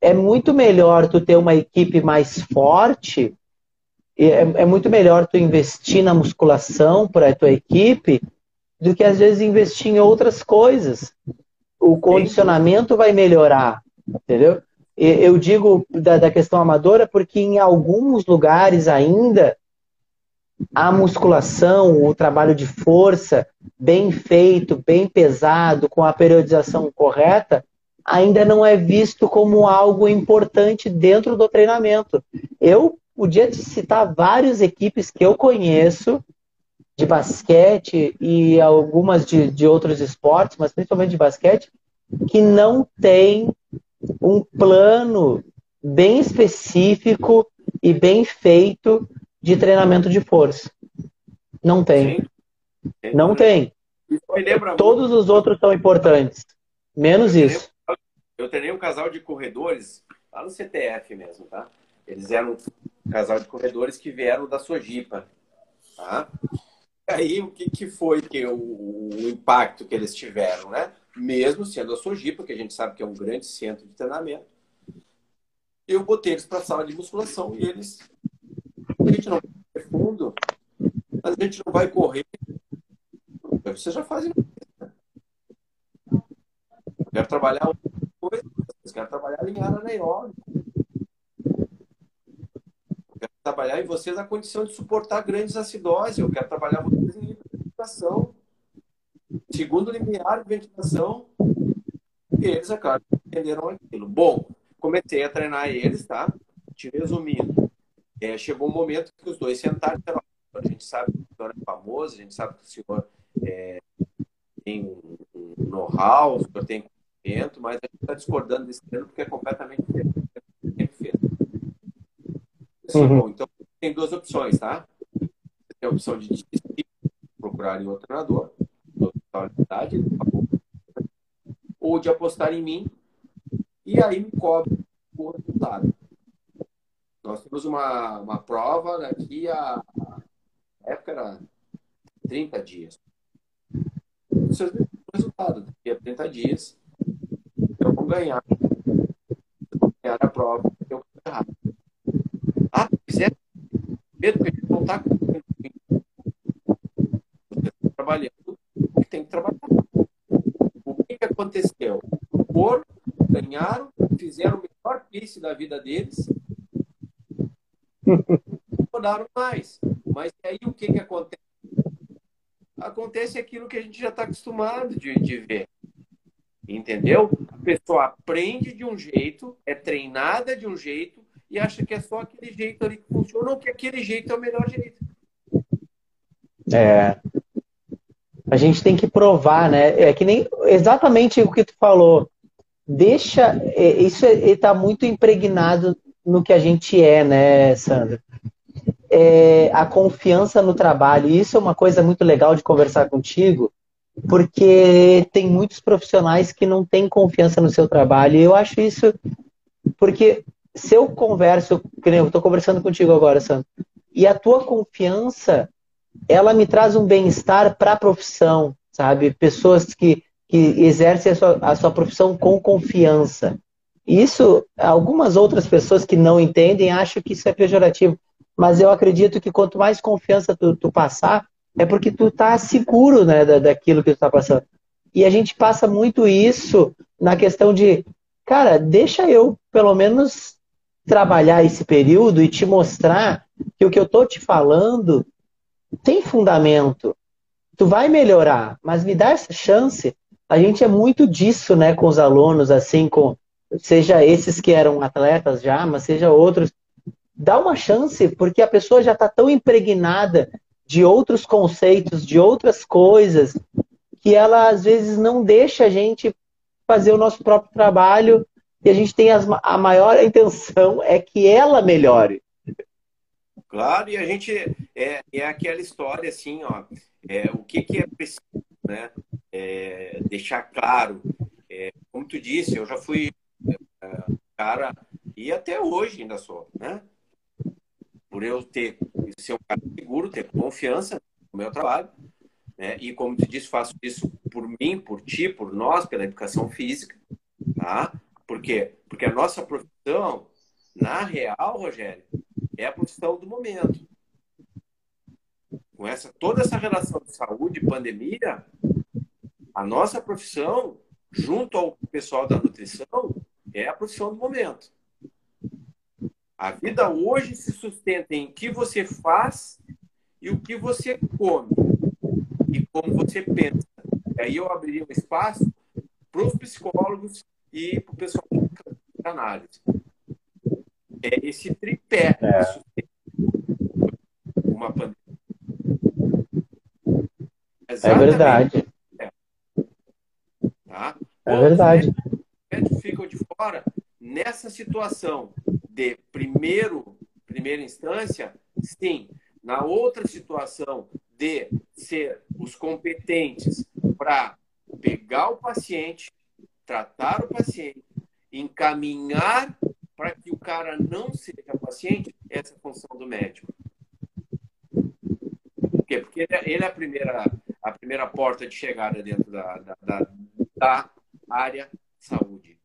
é muito melhor tu ter uma equipe mais forte é, é muito melhor tu investir na musculação para a tua equipe do que às vezes investir em outras coisas. O condicionamento vai melhorar, entendeu? Eu digo da, da questão amadora porque em alguns lugares ainda a musculação, o trabalho de força bem feito, bem pesado, com a periodização correta, ainda não é visto como algo importante dentro do treinamento. Eu podia te citar várias equipes que eu conheço de basquete e algumas de, de outros esportes, mas principalmente de basquete, que não tem um plano bem específico e bem feito de treinamento de força. Não tem. Não tem. Todos os outros são importantes. Menos isso. Eu treinei um casal de corredores lá no CTF mesmo, tá? Eles eram casal de corredores que vieram da Sojipa. Tá? Aí o que, que foi que o, o, impacto que eles tiveram, né? Mesmo sendo a Sojipa, que a gente sabe que é um grande centro de treinamento, eu botei eles para a sala de musculação e eles. A gente não vai fundo, mas a gente não vai correr. Vocês já fazem. Eu quero trabalhar outra coisa, vocês querem trabalhar alinhada na aeróbica trabalhar em vocês a condição de suportar grandes acidoses. Eu quero trabalhar vocês em ventilação. Segundo limiar de ventilação. E eles, é claro, entenderam aquilo. Bom, comecei a treinar eles, tá? Te resumindo. É, chegou um momento que os dois sentaram a gente sabe que o senhor é famoso, a gente sabe que o senhor é, tem um know-how, o senhor tem conhecimento, mas a gente está discordando desse treino porque é completamente diferente Uhum. Então, tem duas opções, tá? Você tem a opção de procurar em outro treinador, outra qualidade, ou de apostar em mim, e aí me cobre o resultado. Nós temos uma, uma prova daqui a, a época era 30 dias. O resultado, daqui a 30 dias, eu vou ganhar. Eu vou ganhar a prova, eu vou errado. Ah, quiser, mesmo que a gente não está trabalhando, tem que trabalhar. O que, que aconteceu? Por ganharam, fizeram o melhor piece da vida deles, rodaram mais. Mas aí o que, que acontece? Acontece aquilo que a gente já está acostumado de, de ver. Entendeu? A pessoa aprende de um jeito, é treinada de um jeito e acha que é só aquele jeito ali que funciona ou que aquele jeito é o melhor jeito. É. A gente tem que provar, né? É que nem exatamente o que tu falou deixa. É, isso está muito impregnado no que a gente é, né, Sandra? É, a confiança no trabalho. Isso é uma coisa muito legal de conversar contigo, porque tem muitos profissionais que não têm confiança no seu trabalho. E eu acho isso porque se eu converso, que nem eu estou conversando contigo agora, Sandra, e a tua confiança, ela me traz um bem-estar para a profissão, sabe? Pessoas que que exerce a sua, a sua profissão com confiança. Isso, algumas outras pessoas que não entendem acham que isso é pejorativo, mas eu acredito que quanto mais confiança tu, tu passar, é porque tu tá seguro né, da, daquilo que tu tá passando. E a gente passa muito isso na questão de, cara, deixa eu pelo menos trabalhar esse período e te mostrar que o que eu tô te falando tem fundamento. Tu vai melhorar, mas me dá essa chance a gente é muito disso, né, com os alunos, assim, com seja esses que eram atletas já, mas seja outros. Dá uma chance, porque a pessoa já está tão impregnada de outros conceitos, de outras coisas, que ela às vezes não deixa a gente fazer o nosso próprio trabalho e a gente tem as, a maior intenção é que ela melhore. Claro, e a gente é, é aquela história assim, ó, é, o que, que é preciso, né? é, deixar claro. É, como tu disse, eu já fui é, cara, e até hoje ainda sou, né? Por eu ter ser um cara seguro, ter confiança no meu trabalho, né? E como tu disse, faço isso por mim, por ti, por nós, pela educação física, tá? Por quê? Porque a nossa profissão, na real, Rogério, é a profissão do momento. Com essa toda essa relação de saúde pandemia, a nossa profissão, junto ao pessoal da nutrição, é a profissão do momento. A vida hoje se sustenta em o que você faz e o que você come e como você pensa. E aí eu abriria um espaço para os psicólogos e para o pessoal de análise. É esse tripé é. uma pandemia. É verdade. Tá? É verdade. Os ficam de fora nessa situação de primeiro, primeira instância, sim. Na outra situação de ser os competentes para pegar o paciente, tratar o paciente, encaminhar para que o cara não seja paciente, essa é a função do médico. Por quê? Porque ele é a primeira, a primeira porta de chegada dentro da, da, da da área saúde.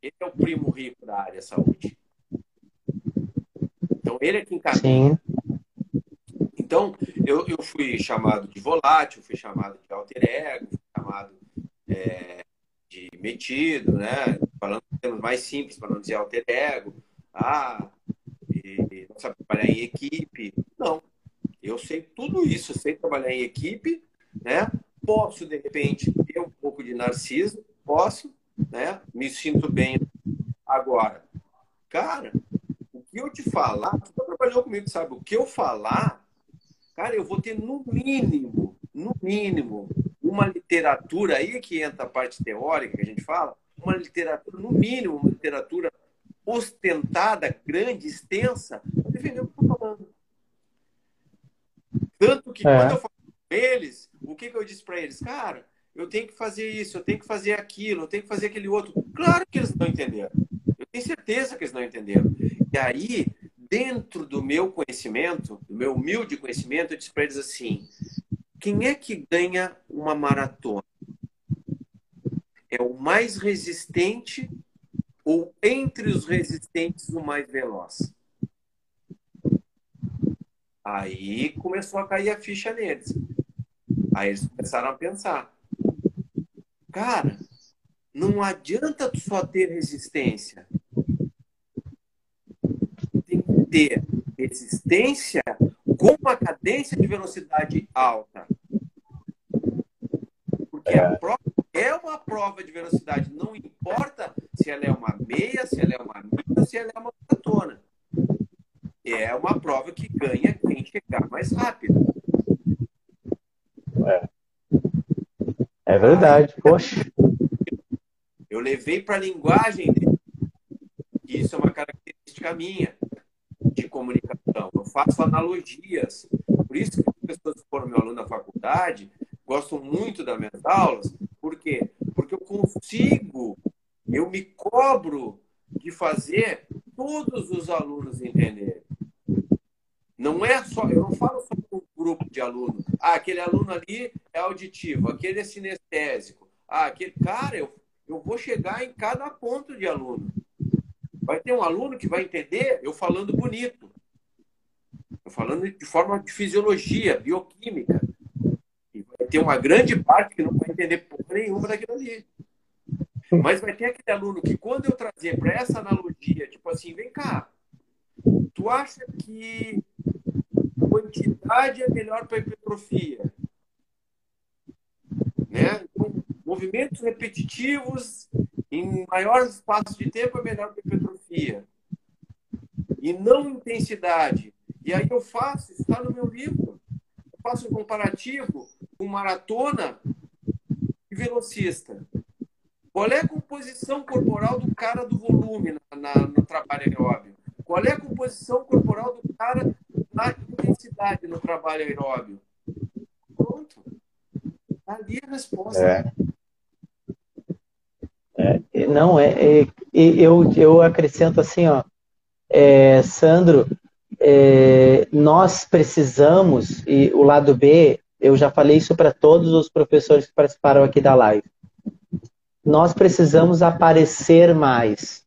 Ele é o primo rico da área saúde. Então, ele é quem caminha. Então, eu, eu fui chamado de volátil, fui chamado de alter ego, fui chamado é, de metido, né? Falando termos mais simples, para não dizer alter ego. Ah, não sabe trabalhar em equipe. Não. Eu sei tudo isso, sei trabalhar em equipe, né? Posso, de repente, ter um pouco de narciso, posso, né? Me sinto bem agora. Cara, o que eu te falar, tu já trabalhou comigo, sabe? O que eu falar, cara, eu vou ter no mínimo, no mínimo, uma literatura aí que entra a parte teórica que a gente fala, uma literatura, no mínimo, uma literatura ostentada, grande, extensa, para defender o que eu estou falando. Tanto que é. quando eu falo com eles, o que, que eu disse para eles? Cara, eu tenho que fazer isso, eu tenho que fazer aquilo, eu tenho que fazer aquele outro. Claro que eles não entenderam. Eu tenho certeza que eles não entenderam. E aí, dentro do meu conhecimento, do meu humilde conhecimento, eu disse para eles assim: quem é que ganha uma maratona? É o mais resistente ou entre os resistentes o mais veloz? Aí começou a cair a ficha neles. Aí eles começaram a pensar: cara, não adianta tu só ter resistência. Tem que ter resistência com uma cadência de velocidade alta. Porque a prova é uma prova de velocidade, não importa se ela é uma meia, se ela é uma mil, se ela é uma maratona. É uma prova que ganha quem chegar mais rápido. É, é verdade, poxa. Eu levei para a linguagem dele. Isso é uma característica minha de comunicação. Eu faço analogias. Por isso que as pessoas que foram meu aluno na faculdade gostam muito das minhas aulas. Por quê? Porque eu consigo, eu me cobro de fazer todos os alunos entenderem. Não é só, eu não falo só com um grupo de alunos. Ah, aquele aluno ali é auditivo, aquele é sinestésico. Ah, aquele cara, eu, eu vou chegar em cada ponto de aluno. Vai ter um aluno que vai entender eu falando bonito. Eu falando de forma de fisiologia, bioquímica. E vai ter uma grande parte que não vai entender porra nenhuma daquilo ali. Mas vai ter aquele aluno que, quando eu trazer para essa analogia, tipo assim, vem cá, tu acha que quantidade é melhor para hipertrofia? Né? Então, movimentos repetitivos em maior espaço de tempo é melhor que hipertrofia. E não intensidade. E aí eu faço, está no meu livro, eu faço um comparativo com maratona e velocista. Qual é a composição corporal do cara do volume na, na, no trabalho aeróbio? Qual é a composição corporal do cara na intensidade no trabalho aeróbio? Pronto. Está ali a resposta. É. É, não, é, é, eu, eu acrescento assim, ó, é, Sandro, é, nós precisamos, e o lado B, eu já falei isso para todos os professores que participaram aqui da live, nós precisamos aparecer mais,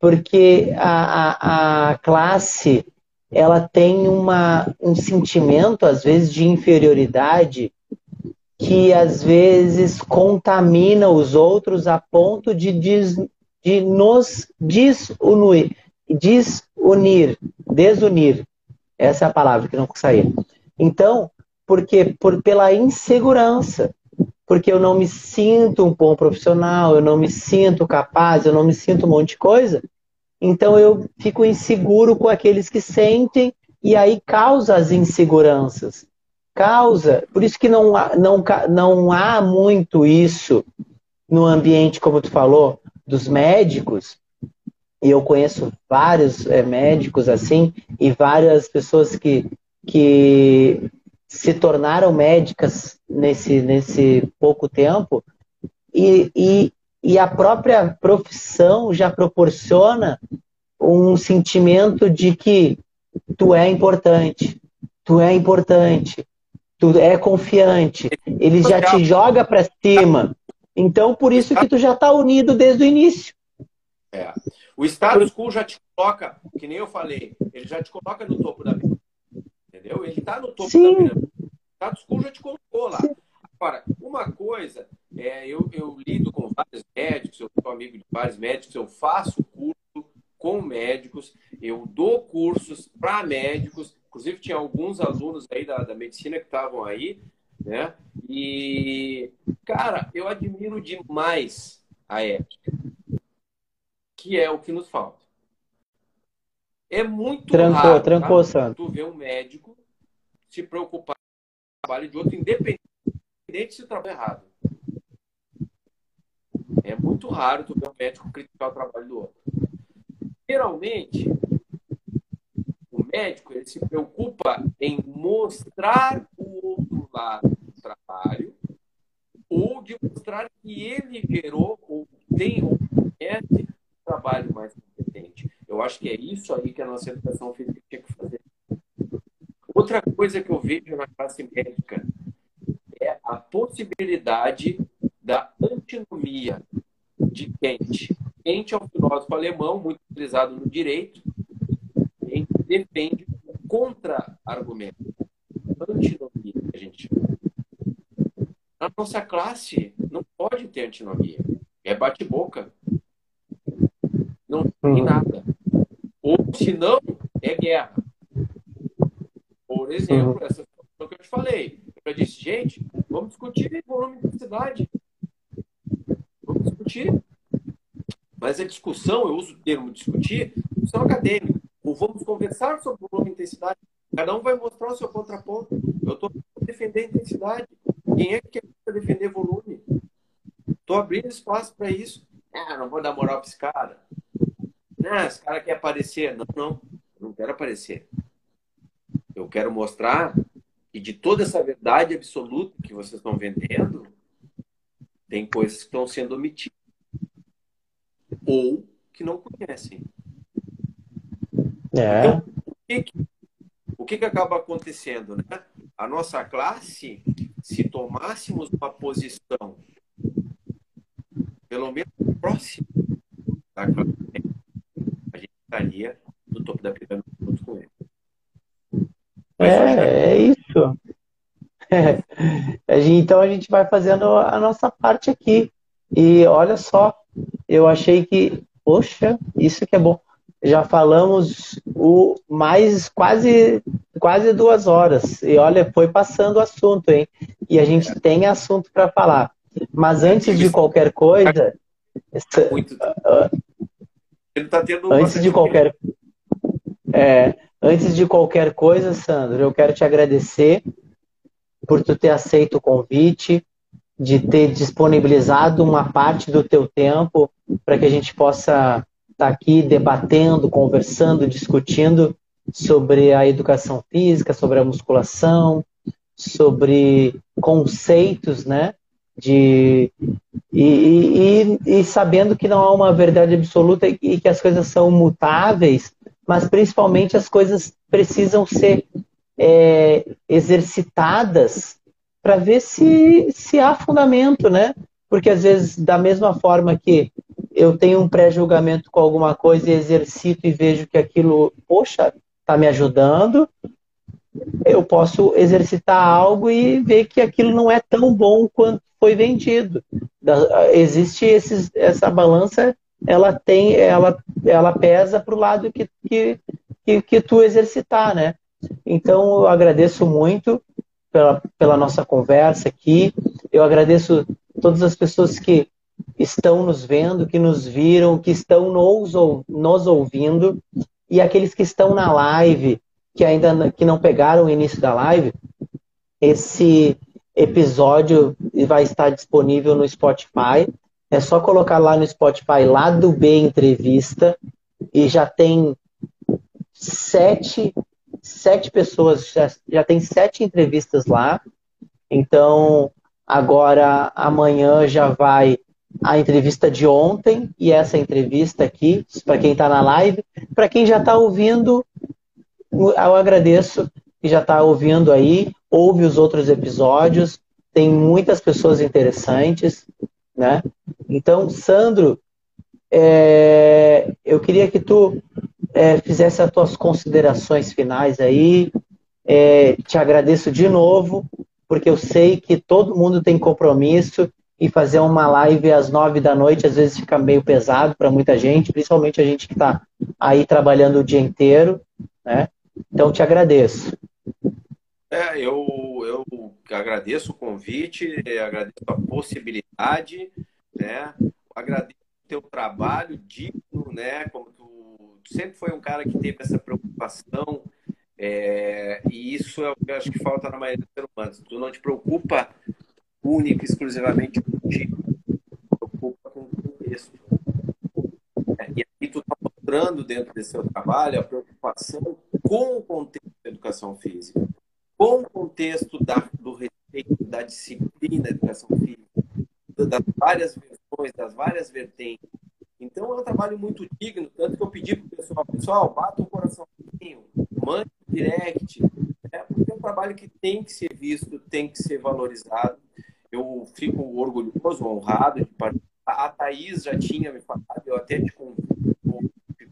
porque a, a, a classe ela tem uma, um sentimento, às vezes, de inferioridade que às vezes contamina os outros a ponto de, des, de nos desunir, desunir, desunir. Essa é a palavra que não saía. Então, porque por pela insegurança, porque eu não me sinto um bom profissional, eu não me sinto capaz, eu não me sinto um monte de coisa. Então eu fico inseguro com aqueles que sentem e aí causa as inseguranças causa, por isso que não, não, não há muito isso no ambiente, como tu falou, dos médicos, e eu conheço vários é, médicos assim, e várias pessoas que, que se tornaram médicas nesse, nesse pouco tempo, e, e, e a própria profissão já proporciona um sentimento de que tu é importante, tu é importante, tu é confiante, ele já te joga para cima. Então, por isso que tu já está unido desde o início. É. O status quo já te coloca, que nem eu falei, ele já te coloca no topo da pirâmide. Entendeu? Ele está no topo Sim. da pirâmide. O status quo já te colocou lá. Agora, uma coisa, é, eu, eu lido com vários médicos, eu sou amigo de vários médicos, eu faço curso com médicos, eu dou cursos para médicos, Inclusive, tinha alguns alunos aí da, da medicina que estavam aí, né? E, cara, eu admiro demais a ética, que é o que nos falta. É muito trancou, raro trancou, tá? tu ver um médico se preocupar com o trabalho de outro, independente se o trabalho é errado. É muito raro tu ver um médico criticar o trabalho do outro. Geralmente, médico ele se preocupa em mostrar o outro lado do trabalho ou de mostrar que ele gerou ou tem ou conhece um trabalho mais competente. Eu acho que é isso aí que a nossa educação física tinha que fazer. Outra coisa que eu vejo na classe médica é a possibilidade da antinomia de Kant. Kant é um filósofo alemão muito utilizado no direito, defende o contra-argumento, antinomia, que a gente chama. Na nossa classe não pode ter antinomia, é bate-boca, não tem uhum. nada. Ou se não, é guerra. Por exemplo, uhum. essa situação que eu te falei. Eu disse, gente, vamos discutir volume de intensidade. Vamos discutir. Mas a discussão, eu uso o termo discutir, discussão acadêmica. Ou vamos conversar sobre volume e intensidade. Cada um vai mostrar o seu contraponto. Eu estou defender intensidade. Quem é que quer defender volume? Estou abrindo espaço para isso. Ah, não vou dar moral para esse cara. Ah, esse cara quer aparecer. Não, não. Eu não quero aparecer. Eu quero mostrar que de toda essa verdade absoluta que vocês estão vendendo, tem coisas que estão sendo omitidas. Ou que não conhecem. É. Então, o que, que, o que, que acaba acontecendo? Né? A nossa classe, se tomássemos uma posição, pelo menos próxima da classe, a gente estaria no topo da pirâmide junto com ele. É, é isso. É. Então a gente vai fazendo a nossa parte aqui. E olha só, eu achei que, poxa, isso que é bom. Já falamos o mais quase quase duas horas. E olha, foi passando o assunto, hein? E a gente tem assunto para falar. Mas antes de qualquer coisa. Muito. Ele tá tendo antes de qualquer. É, Antes de qualquer coisa, Sandro, eu quero te agradecer por tu ter aceito o convite, de ter disponibilizado uma parte do teu tempo para que a gente possa estar tá aqui debatendo, conversando, discutindo sobre a educação física, sobre a musculação, sobre conceitos, né? De, e, e, e, sabendo que não há uma verdade absoluta e que as coisas são mutáveis, mas principalmente as coisas precisam ser é, exercitadas para ver se, se há fundamento, né? Porque às vezes, da mesma forma que eu tenho um pré-julgamento com alguma coisa e exercito e vejo que aquilo, poxa, está me ajudando, eu posso exercitar algo e ver que aquilo não é tão bom quanto foi vendido. Existe esses, essa balança ela tem, ela, ela pesa para o lado que, que, que, que tu exercitar, né? Então, eu agradeço muito pela, pela nossa conversa aqui. Eu agradeço todas as pessoas que estão nos vendo, que nos viram, que estão nos, nos ouvindo e aqueles que estão na live, que ainda que não pegaram o início da live, esse episódio vai estar disponível no Spotify. É só colocar lá no Spotify, lá do B Entrevista, e já tem sete, sete pessoas, já, já tem sete entrevistas lá. Então, agora, amanhã já vai a entrevista de ontem e essa entrevista aqui, para quem está na live. Para quem já está ouvindo, eu agradeço que já está ouvindo aí, ouve os outros episódios, tem muitas pessoas interessantes, né? Então, Sandro, é, eu queria que tu é, fizesse as tuas considerações finais aí. É, te agradeço de novo, porque eu sei que todo mundo tem compromisso e fazer uma live às nove da noite às vezes fica meio pesado para muita gente, principalmente a gente que está aí trabalhando o dia inteiro, né? Então te agradeço. É, eu, eu agradeço o convite, agradeço a possibilidade né? Agradeço o teu trabalho digno, né? Como tu, tu, sempre foi um cara que teve essa preocupação é, e isso é o que eu acho que falta na maioria dos seres humanos. Tu não te preocupa única exclusivamente contigo, preocupa com o contexto. É, e aí tu está mostrando dentro desse seu trabalho a preocupação com o contexto da educação física, com o contexto da, do respeito da disciplina da educação física, das várias versões, das várias vertentes. Então é um trabalho muito digno, tanto que eu pedi para o pessoal, pessoal, bata o coraçãozinho, mande direct, né? porque é um trabalho que tem que ser visto, tem que ser valorizado. Eu fico orgulhoso, honrado de participar. A Thaís já tinha me falado, eu até te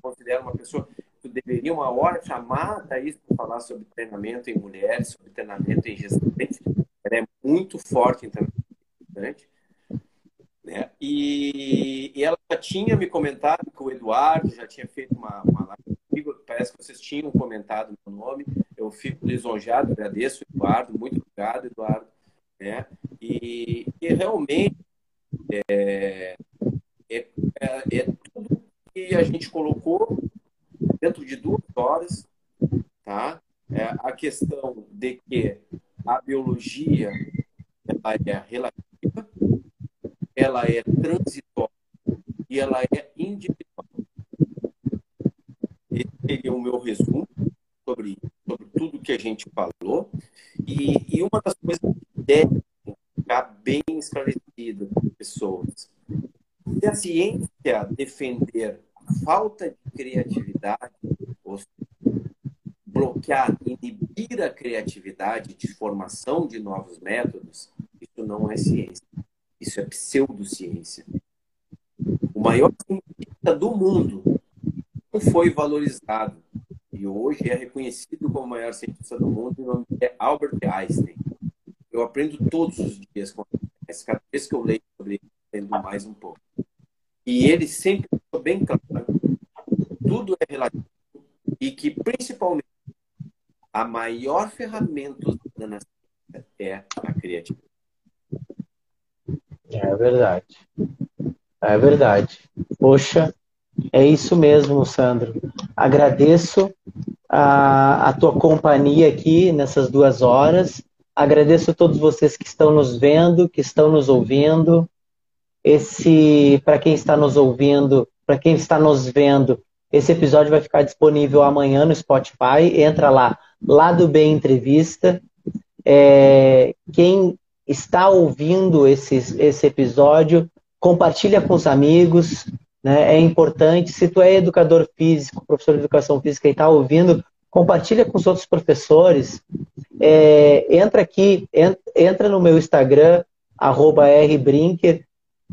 considero uma pessoa que deveria uma hora chamar a Thaís para falar sobre treinamento em mulheres, sobre treinamento em gestantes. Ela é muito forte em treinamento né? E, e, ela já tinha me comentado que o Eduardo já tinha feito uma, uma live comigo, parece que vocês tinham comentado meu nome. Eu fico lisonjeado, agradeço, Eduardo, muito obrigado, Eduardo. Né? E, e realmente é, é, é, é tudo que a gente colocou dentro de duas horas, tá? É a questão de que a biologia ela é relativa, ela é transitória e ela é individual. Esse seria o meu resumo sobre, sobre tudo que a gente falou. E, e uma das coisas que deve ficar bem as pessoas. Se a ciência defender a falta de criatividade, ou bloquear, inibir a criatividade de formação de novos métodos, isso não é ciência. Isso é pseudociência. O maior cientista do mundo não foi valorizado e hoje é reconhecido como o maior cientista do mundo. O nome é Albert Einstein. Eu aprendo todos os dias com ele. Cada vez que eu leio sobre ele, aprendo mais um pouco. E ele sempre ficou bem claro: tudo é relativo e que, principalmente, a maior ferramenta da ciência é a criatividade. É verdade. É verdade. Poxa, é isso mesmo, Sandro. Agradeço a, a tua companhia aqui nessas duas horas. Agradeço a todos vocês que estão nos vendo, que estão nos ouvindo. Esse, para quem está nos ouvindo, para quem está nos vendo, esse episódio vai ficar disponível amanhã no Spotify. Entra lá, lá do Bem Entrevista. É, quem está ouvindo esse, esse episódio, compartilha com os amigos, né? É importante. Se tu é educador físico, professor de educação física e está ouvindo, compartilha com os outros professores. É, entra aqui, entra no meu Instagram, rbrinker,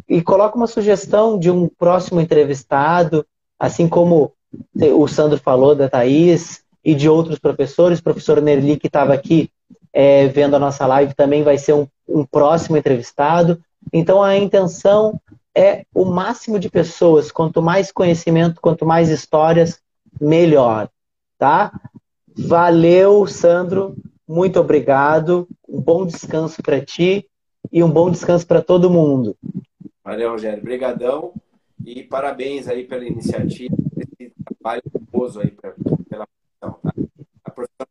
e coloca uma sugestão de um próximo entrevistado, assim como o Sandro falou da Thaís e de outros professores, o professor Nerli que estava aqui é, vendo a nossa live também vai ser um, um próximo entrevistado. Então a intenção é o máximo de pessoas. Quanto mais conhecimento, quanto mais histórias, melhor. Tá? Valeu, Sandro. Muito obrigado. Um bom descanso para ti e um bom descanso para todo mundo. Valeu, Rogério. Obrigadão e parabéns aí pela iniciativa, esse trabalho famoso aí pra, pela profissão. Tá? A profissão